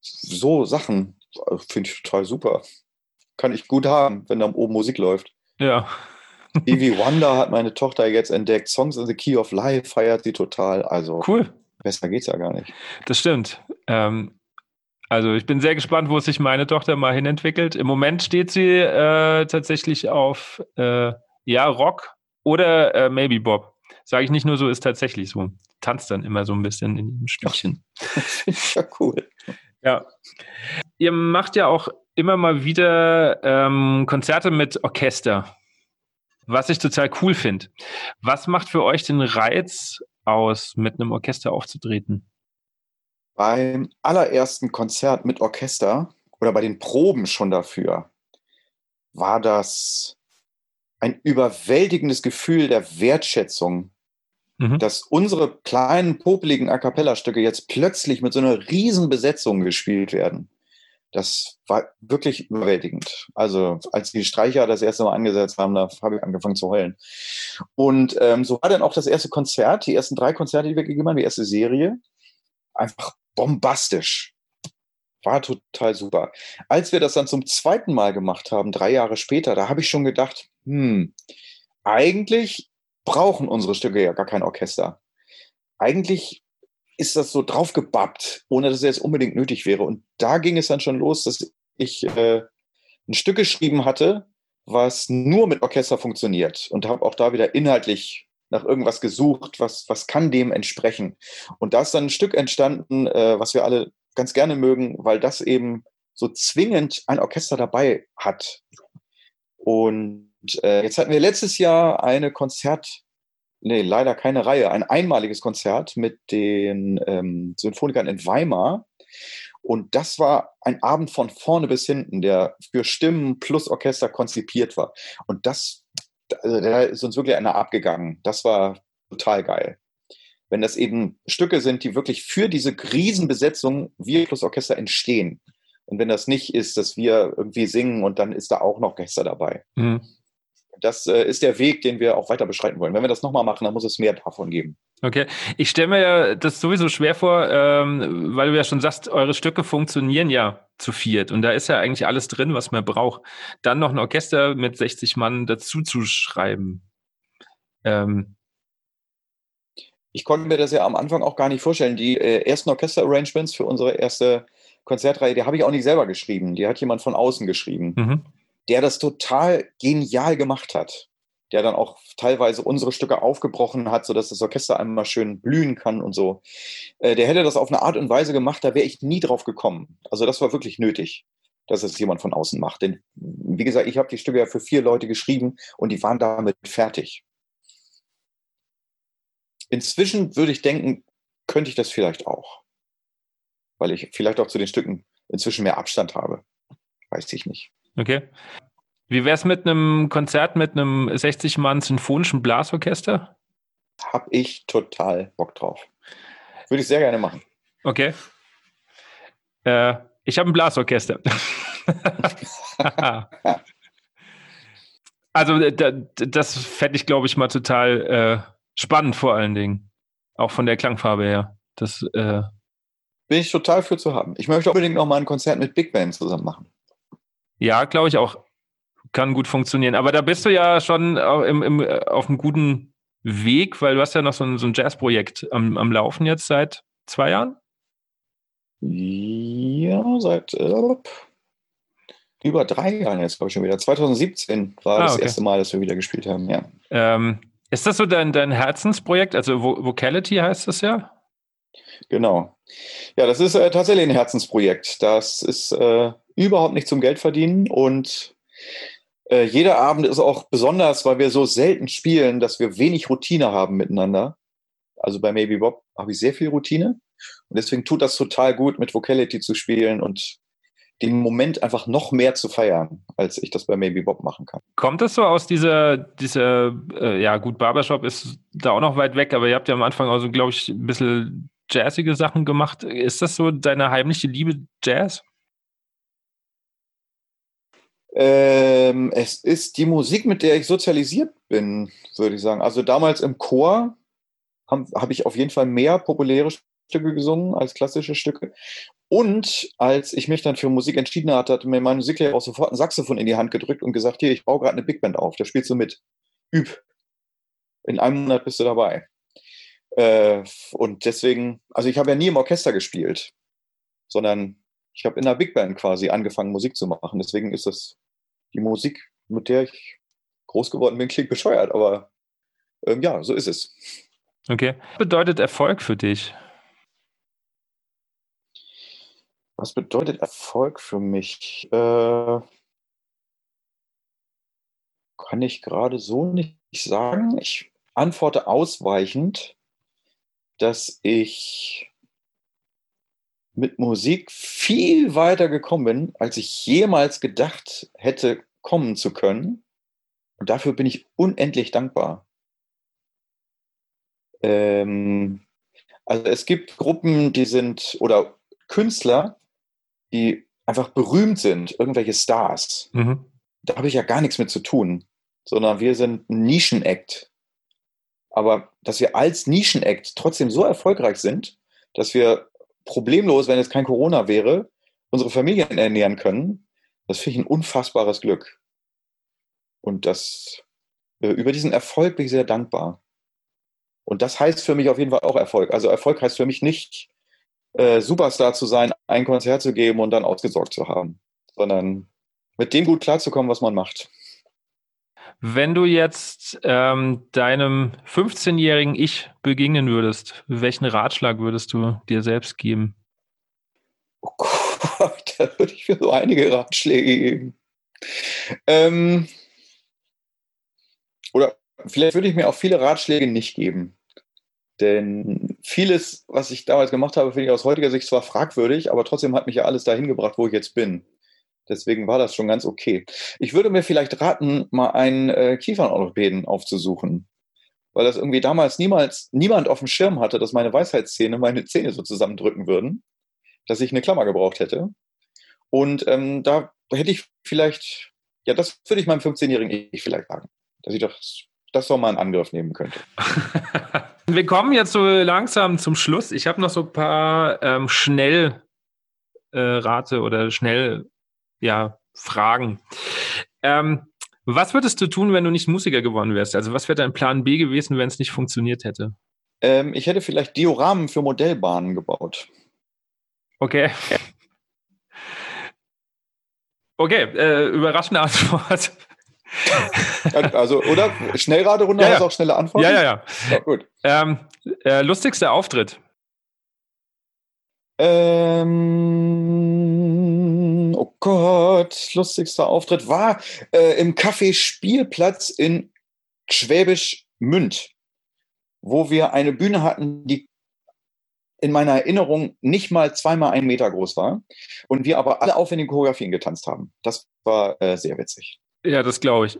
so Sachen äh, finde ich total super. Kann ich gut haben, wenn da oben Musik läuft. Ja. Stevie Wonder hat meine Tochter jetzt entdeckt. Songs in the Key of Life feiert sie total. Also cool. Besser geht's ja gar nicht. Das stimmt. Ähm, also ich bin sehr gespannt, wo sich meine Tochter mal hinentwickelt. Im Moment steht sie äh, tatsächlich auf äh, ja Rock oder äh, Maybe Bob. Sage ich nicht nur so, ist tatsächlich so. Tanzt dann immer so ein bisschen in dem Stückchen. ja cool. Ja. Ihr macht ja auch immer mal wieder ähm, Konzerte mit Orchester, was ich total cool finde. Was macht für euch den Reiz aus, mit einem Orchester aufzutreten? Beim allerersten Konzert mit Orchester oder bei den Proben schon dafür war das ein überwältigendes Gefühl der Wertschätzung, mhm. dass unsere kleinen, popeligen A Cappella-Stücke jetzt plötzlich mit so einer riesen Besetzung gespielt werden. Das war wirklich überwältigend. Also als die Streicher das erste Mal angesetzt haben, da habe ich angefangen zu heulen. Und ähm, so war dann auch das erste Konzert, die ersten drei Konzerte, die wir gegeben haben, die erste Serie. Einfach bombastisch. War total super. Als wir das dann zum zweiten Mal gemacht haben, drei Jahre später, da habe ich schon gedacht, hm, eigentlich brauchen unsere Stücke ja gar kein Orchester. Eigentlich ist das so draufgebappt, ohne dass es jetzt unbedingt nötig wäre. Und da ging es dann schon los, dass ich äh, ein Stück geschrieben hatte, was nur mit Orchester funktioniert und habe auch da wieder inhaltlich nach irgendwas gesucht, was, was kann dem entsprechen. Und da ist dann ein Stück entstanden, äh, was wir alle ganz gerne mögen, weil das eben so zwingend ein Orchester dabei hat. Und äh, jetzt hatten wir letztes Jahr eine Konzert, nee, leider keine Reihe, ein einmaliges Konzert mit den ähm, Symphonikern in Weimar. Und das war ein Abend von vorne bis hinten, der für Stimmen plus Orchester konzipiert war. Und das, also da ist uns wirklich einer abgegangen. Das war total geil. Wenn das eben Stücke sind, die wirklich für diese Riesenbesetzung wir plus Orchester entstehen. Und wenn das nicht ist, dass wir irgendwie singen und dann ist da auch noch Orchester dabei. Mhm das äh, ist der Weg, den wir auch weiter beschreiten wollen. Wenn wir das nochmal machen, dann muss es mehr davon geben. Okay, ich stelle mir ja das sowieso schwer vor, ähm, weil du ja schon sagst, eure Stücke funktionieren ja zu viert und da ist ja eigentlich alles drin, was man braucht. Dann noch ein Orchester mit 60 Mann dazu zu schreiben. Ähm. Ich konnte mir das ja am Anfang auch gar nicht vorstellen. Die äh, ersten Orchester-Arrangements für unsere erste Konzertreihe, die habe ich auch nicht selber geschrieben. Die hat jemand von außen geschrieben. Mhm der das total genial gemacht hat. Der dann auch teilweise unsere Stücke aufgebrochen hat, sodass das Orchester einmal schön blühen kann und so. Äh, der hätte das auf eine Art und Weise gemacht, da wäre ich nie drauf gekommen. Also das war wirklich nötig, dass es jemand von außen macht. Denn wie gesagt, ich habe die Stücke ja für vier Leute geschrieben und die waren damit fertig. Inzwischen würde ich denken, könnte ich das vielleicht auch. Weil ich vielleicht auch zu den Stücken inzwischen mehr Abstand habe. Weiß ich nicht. Okay. Wie wäre es mit einem Konzert mit einem 60-Mann symphonischen Blasorchester? Hab ich total Bock drauf. Würde ich sehr gerne machen. Okay. Äh, ich habe ein Blasorchester. also das fände ich, glaube ich, mal total äh, spannend vor allen Dingen. Auch von der Klangfarbe her. Das äh, bin ich total für zu haben. Ich möchte unbedingt noch mal ein Konzert mit Big Band zusammen machen. Ja, glaube ich auch. Kann gut funktionieren. Aber da bist du ja schon im, im, auf einem guten Weg, weil du hast ja noch so ein, so ein Jazzprojekt am, am Laufen jetzt seit zwei Jahren? Ja, seit äh, über drei Jahren jetzt, glaube ich schon wieder. 2017 war ah, das okay. erste Mal, dass wir wieder gespielt haben, ja. Ähm, ist das so dein, dein Herzensprojekt? Also Vocality heißt das ja? Genau. Ja, das ist äh, tatsächlich ein Herzensprojekt. Das ist äh, überhaupt nicht zum Geld verdienen und Äh, jeder Abend ist auch besonders, weil wir so selten spielen, dass wir wenig Routine haben miteinander. Also bei Maybe Bob habe ich sehr viel Routine. Und deswegen tut das total gut, mit Vocality zu spielen und den Moment einfach noch mehr zu feiern, als ich das bei Maybe Bob machen kann. Kommt das so aus dieser, dieser äh, ja gut, Barbershop ist da auch noch weit weg, aber ihr habt ja am Anfang auch so, glaube ich, ein bisschen jazzige Sachen gemacht. Ist das so deine heimliche Liebe Jazz? Ähm, es ist die Musik, mit der ich sozialisiert bin, würde ich sagen. Also damals im Chor habe hab ich auf jeden Fall mehr populäre Stücke gesungen als klassische Stücke. Und als ich mich dann für Musiker entschieden hatte, hat mir mein Musiklehrer auch sofort ein Saxophon in die Hand gedrückt und gesagt, hier, ich baue gerade eine Big Band auf, da spielst du mit. Üb. In einem Monat bist du dabei. Äh, und deswegen, also ich habe ja nie im Orchester gespielt, sondern ich habe in der Big Band quasi angefangen, Musik zu machen. Deswegen ist das die Musik, mit der ich groß geworden bin, klingt bescheuert, aber ähm, ja, so ist es. Okay. Was bedeutet Erfolg für dich? Was bedeutet Erfolg für mich? Äh, kann ich gerade so nicht sagen. Ich antworte ausweichend, dass ich mit Musik viel weiter gekommen bin, als ich jemals gedacht hätte, kommen zu können. Und dafür bin ich unendlich dankbar. Ähm, also es gibt Gruppen, die sind, oder Künstler, die einfach berühmt sind, irgendwelche Stars. Mhm. Da habe ich ja gar nichts mit zu tun, sondern wir sind ein Nischen-Act. Aber dass wir als Nischen-Act trotzdem so erfolgreich sind, dass wir problemlos, wenn es kein Corona wäre, unsere Familien ernähren können, das finde ich ein unfassbares Glück. Und das, äh, über diesen Erfolg bin ich sehr dankbar. Und das heißt für mich auf jeden Fall auch Erfolg. Also Erfolg heißt für mich nicht, äh, Superstar zu sein, ein Konzert zu geben und dann ausgesorgt zu haben, sondern mit dem gut klarzukommen, was man macht. Wenn du jetzt ähm, deinem 15-jährigen Ich begegnen würdest, welchen Ratschlag würdest du dir selbst geben? Oh Gott, da würde ich mir so einige Ratschläge geben. Ähm, oder vielleicht würde ich mir auch viele Ratschläge nicht geben. Denn vieles, was ich damals gemacht habe, finde ich aus heutiger Sicht zwar fragwürdig, aber trotzdem hat mich ja alles dahin gebracht, wo ich jetzt bin. Deswegen war das schon ganz okay. Ich würde mir vielleicht raten, mal einen äh, Kiefernorthopäden aufzusuchen. Weil das irgendwie damals niemals niemand auf dem Schirm hatte, dass meine Weisheitszähne meine Zähne so zusammendrücken würden, dass ich eine Klammer gebraucht hätte. Und ähm, da hätte ich vielleicht, ja, das würde ich meinem 15-jährigen Ich vielleicht sagen, dass ich doch das doch mal in Angriff nehmen könnte. Wir kommen jetzt so langsam zum Schluss. Ich habe noch so ein paar ähm, Schnellrate äh, oder schnell ja, Fragen. Ähm, was würdest du tun, wenn du nicht Musiker geworden wärst? Also was wäre dein Plan B gewesen, wenn es nicht funktioniert hätte? Ähm, ich hätte vielleicht Dioramen für Modellbahnen gebaut. Okay. Okay, äh, überraschende Antwort. Also, oder? Schnellraderunde ja, ja. hast auch schnelle Antworten? Ja, ja, ja. ja gut. Ähm, äh, lustigster Auftritt? Ähm, oh Gott, lustigster Auftritt war äh, im Café Spielplatz in Schwäbisch Münd, wo wir eine Bühne hatten, die in meiner Erinnerung nicht mal zweimal einen Meter groß war und wir aber alle aufwendige Choreografien getanzt haben. Das war äh, sehr witzig. Ja, das glaube ich.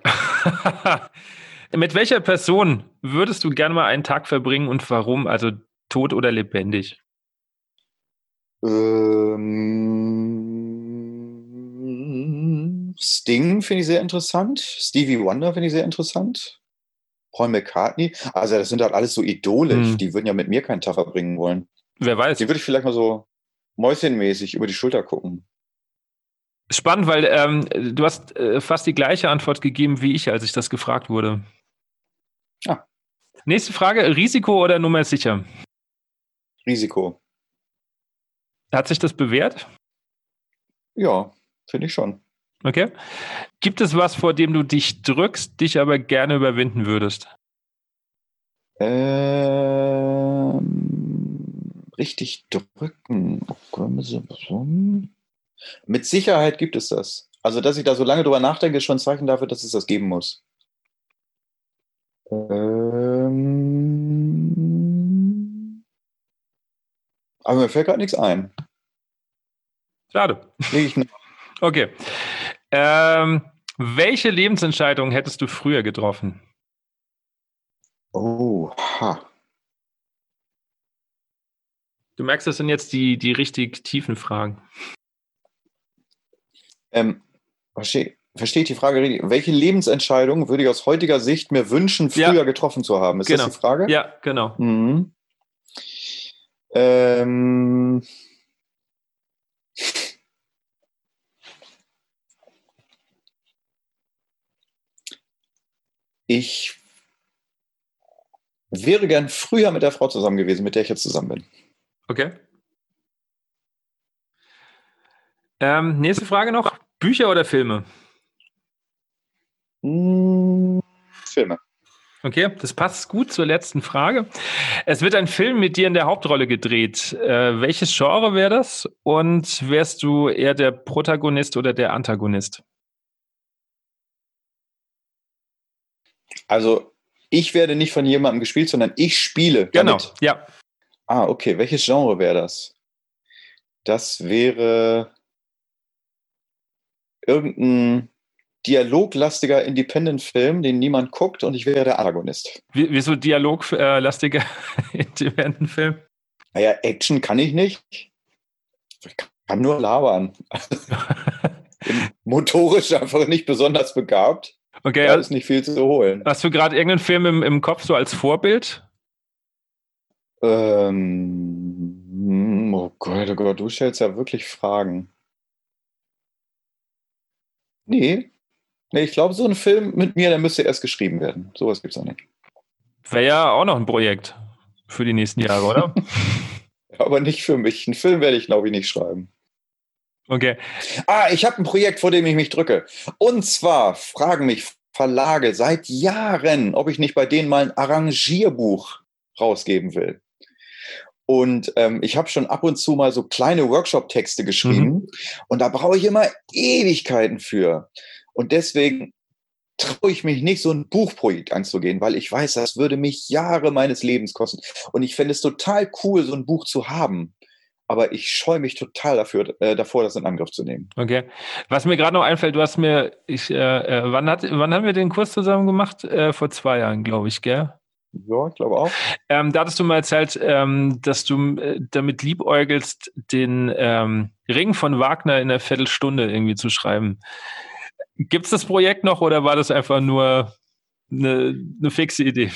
Mit welcher Person würdest du gerne mal einen Tag verbringen und warum? Also tot oder lebendig? Ähm, Sting finde ich sehr interessant. Stevie Wonder finde ich sehr interessant. Paul McCartney. Also das sind halt alles so Idole. Hm. Die würden ja mit mir keinen Tag verbringen wollen. Wer weiß. Die würde ich vielleicht mal so mäuschenmäßig über die Schulter gucken. Spannend, weil ähm, du hast äh, fast die gleiche Antwort gegeben wie ich, als ich das gefragt wurde. Ah. Nächste Frage: Risiko oder Nummer sicher? Risiko. Hat sich das bewährt? Ja, finde ich schon. Okay. Gibt es was, vor dem du dich drückst, dich aber gerne überwinden würdest? Ähm, richtig drücken. Oh, mit Sicherheit gibt es das. Also, dass ich da so lange drüber nachdenke, ist schon ein Zeichen dafür, dass es das geben muss. Ähm, aber mir fällt gerade nichts ein. Schade. Okay. Ähm, welche Lebensentscheidung hättest du früher getroffen? Oh, ha. Du merkst, das sind jetzt die, die richtig tiefen Fragen. Ähm, verstehe versteh ich die Frage richtig? Welche Lebensentscheidung würde ich aus heutiger Sicht mir wünschen, früher ja. getroffen zu haben? Ist genau. das die Frage? Ja, genau. Mhm. Ähm, ich wäre gern früher mit der Frau zusammen gewesen, mit der ich jetzt zusammen bin. Okay. Ähm, nächste Frage noch. Bücher oder Filme? Hm, Filme. Okay, das passt gut zur letzten Frage. Es wird ein Film mit dir in der Hauptrolle gedreht. Äh, welches Genre wäre das? Und wärst du eher der Protagonist oder der Antagonist? Also, ich werde nicht von jemandem gespielt, sondern ich spiele. Genau, damit. ja. Ah, okay. Welches Genre wäre das? Das wäre irgendein dialoglastiger Independent-Film, den niemand guckt und ich wäre der Antagonist. Wie, wieso dialoglastiger Independent-Film? Naja, Action kann ich nicht. Ich kann nur labern. Motorisch einfach nicht besonders begabt. Okay, da also ist nicht viel zu holen. Hast du gerade irgendeinen Film im, im Kopf so als Vorbild? Ähm, oh Gott, oh Gott, du stellst ja wirklich Fragen. Nee. Nee, ich glaube, so ein Film mit mir, der müsste erst geschrieben werden. Sowas gibt es auch nicht. Wäre ja auch noch ein Projekt für die nächsten Jahre, oder? Aber nicht für mich. Einen Film werde ich, glaube ich, nicht schreiben. Okay. Ah, ich habe ein Projekt, vor dem ich mich drücke. Und zwar fragen mich Verlage seit Jahren, ob ich nicht bei denen mal ein Arrangierbuch rausgeben will. Und ähm, ich habe schon ab und zu mal so kleine Workshop-Texte geschrieben mhm. und da brauche ich immer Ewigkeiten für. Und deswegen traue ich mich nicht, so ein Buchprojekt anzugehen, weil ich weiß, das würde mich Jahre meines Lebens kosten. Und ich fände es total cool, so ein Buch zu haben. Aber ich scheue mich total dafür, äh, davor, das in Angriff zu nehmen. Okay. Was mir gerade noch einfällt, du hast mir, ich, äh, äh wann, hat, wann haben wir den Kurs zusammen gemacht? Äh, vor zwei Jahren, glaube ich, gell? Ja, ich glaube auch. Ähm, da hattest du mal erzählt, ähm, dass du äh, damit liebäugelst, den ähm, Ring von Wagner in einer Viertelstunde irgendwie zu schreiben. Gibt es das Projekt noch oder war das einfach nur eine, eine fixe Idee?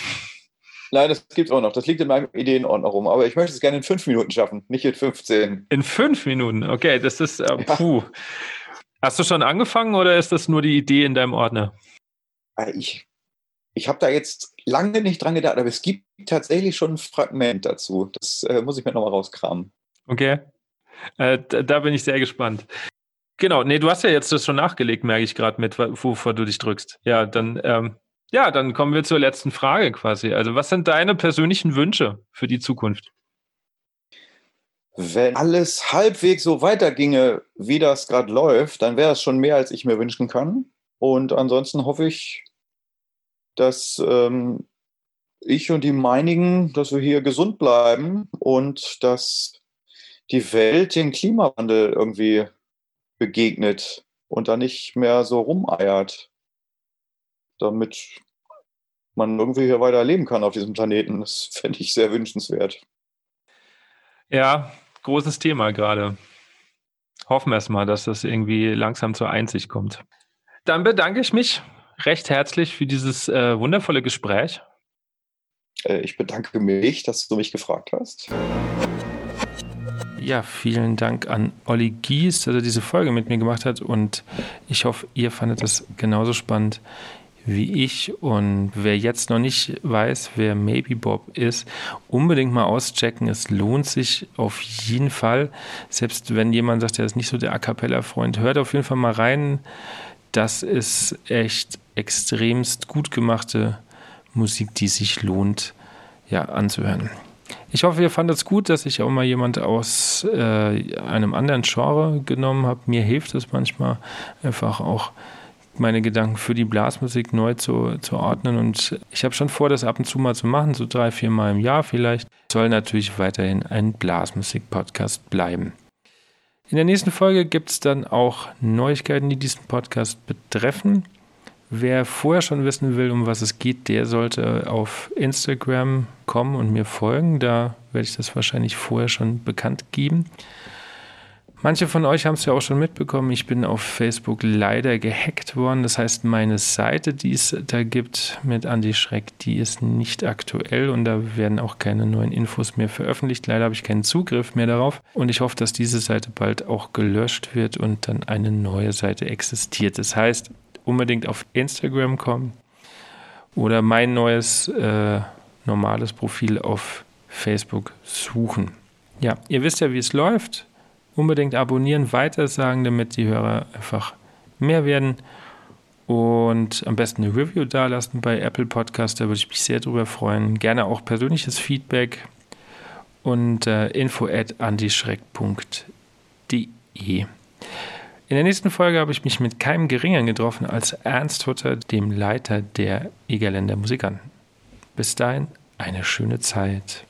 Nein, das gibt es auch noch. Das liegt in meinem Ideenordner rum. Aber ich möchte es gerne in fünf Minuten schaffen, nicht in 15. In fünf Minuten? Okay, das ist äh, puh. Ja. Hast du schon angefangen oder ist das nur die Idee in deinem Ordner? Äh, ich ich habe da jetzt lange nicht dran gedacht, aber es gibt tatsächlich schon ein Fragment dazu. Das äh, muss ich mir nochmal rauskramen. Okay. Äh, da, da, bin ich sehr gespannt. Genau, nee, du hast ja jetzt das schon nachgelegt, merke ich gerade mit, wovor du dich drückst. Ja, dann, ähm, ja, dann kommen wir zur letzten Frage quasi. Also, was sind deine persönlichen Wünsche für die Zukunft? Wenn alles halbwegs so weiterginge, wie das gerade läuft, dann wäre es schon mehr, als ich mir wünschen kann. Und ansonsten hoffe ich, dass ähm, ich und die meinigen, dass wir hier gesund bleiben und dass die Welt den Klimawandel irgendwie begegnet und da nicht mehr so rumeiert, damit man irgendwie hier weiter leben kann auf diesem Planeten. Das fände ich sehr wünschenswert. Ja, großes Thema gerade. Hoffen wir es mal, dass das irgendwie langsam zur Einsicht kommt. Dann bedanke ich mich recht herzlich für dieses äh, wundervolle Gespräch. Äh, ich bedanke mich, dass du mich gefragt hast. Ja, vielen Dank an Olli Gies, dass er diese Folge mit mir gemacht hat und ich hoffe, ihr fandet das genauso spannend wie ich. Und wer jetzt noch nicht weiß, wer Maybe Bob ist, unbedingt mal auschecken. Es lohnt sich auf jeden Fall. Selbst wenn jemand sagt, er ist nicht so der A Cappella-Freund, hört auf jeden Fall mal rein. Das ist echt extremst gut gemachte Musik, die sich lohnt, ja, anzuhören. Ich hoffe, ihr fandet es gut, dass ich auch mal jemand aus äh, einem anderen Genre genommen habe. Mir hilft es manchmal einfach auch meine Gedanken für die Blasmusik neu zu, zu ordnen. Und ich habe schon vor, das ab und zu mal zu machen, so drei, vier Mal im Jahr vielleicht. Soll natürlich weiterhin ein Blasmusik-Podcast bleiben. In der nächsten Folge gibt es dann auch Neuigkeiten, die diesen Podcast betreffen. Wer vorher schon wissen will, um was es geht, der sollte auf Instagram kommen und mir folgen. Da werde ich das wahrscheinlich vorher schon bekannt geben. Manche von euch haben es ja auch schon mitbekommen. Ich bin auf Facebook leider gehackt worden. Das heißt, meine Seite, die es da gibt mit Andy Schreck, die ist nicht aktuell und da werden auch keine neuen Infos mehr veröffentlicht. Leider habe ich keinen Zugriff mehr darauf und ich hoffe, dass diese Seite bald auch gelöscht wird und dann eine neue Seite existiert. Das heißt, unbedingt auf Instagram kommen oder mein neues äh, normales Profil auf Facebook suchen. Ja, ihr wisst ja, wie es läuft unbedingt abonnieren, weitersagen, damit die Hörer einfach mehr werden. Und am besten eine Review dalassen bei Apple Podcast, da würde ich mich sehr drüber freuen. Gerne auch persönliches Feedback und äh, info at andischreck.de. In der nächsten Folge habe ich mich mit keinem Geringeren getroffen als Ernst Hutter, dem Leiter der Egerländer Musikanten. Bis dahin eine schöne Zeit.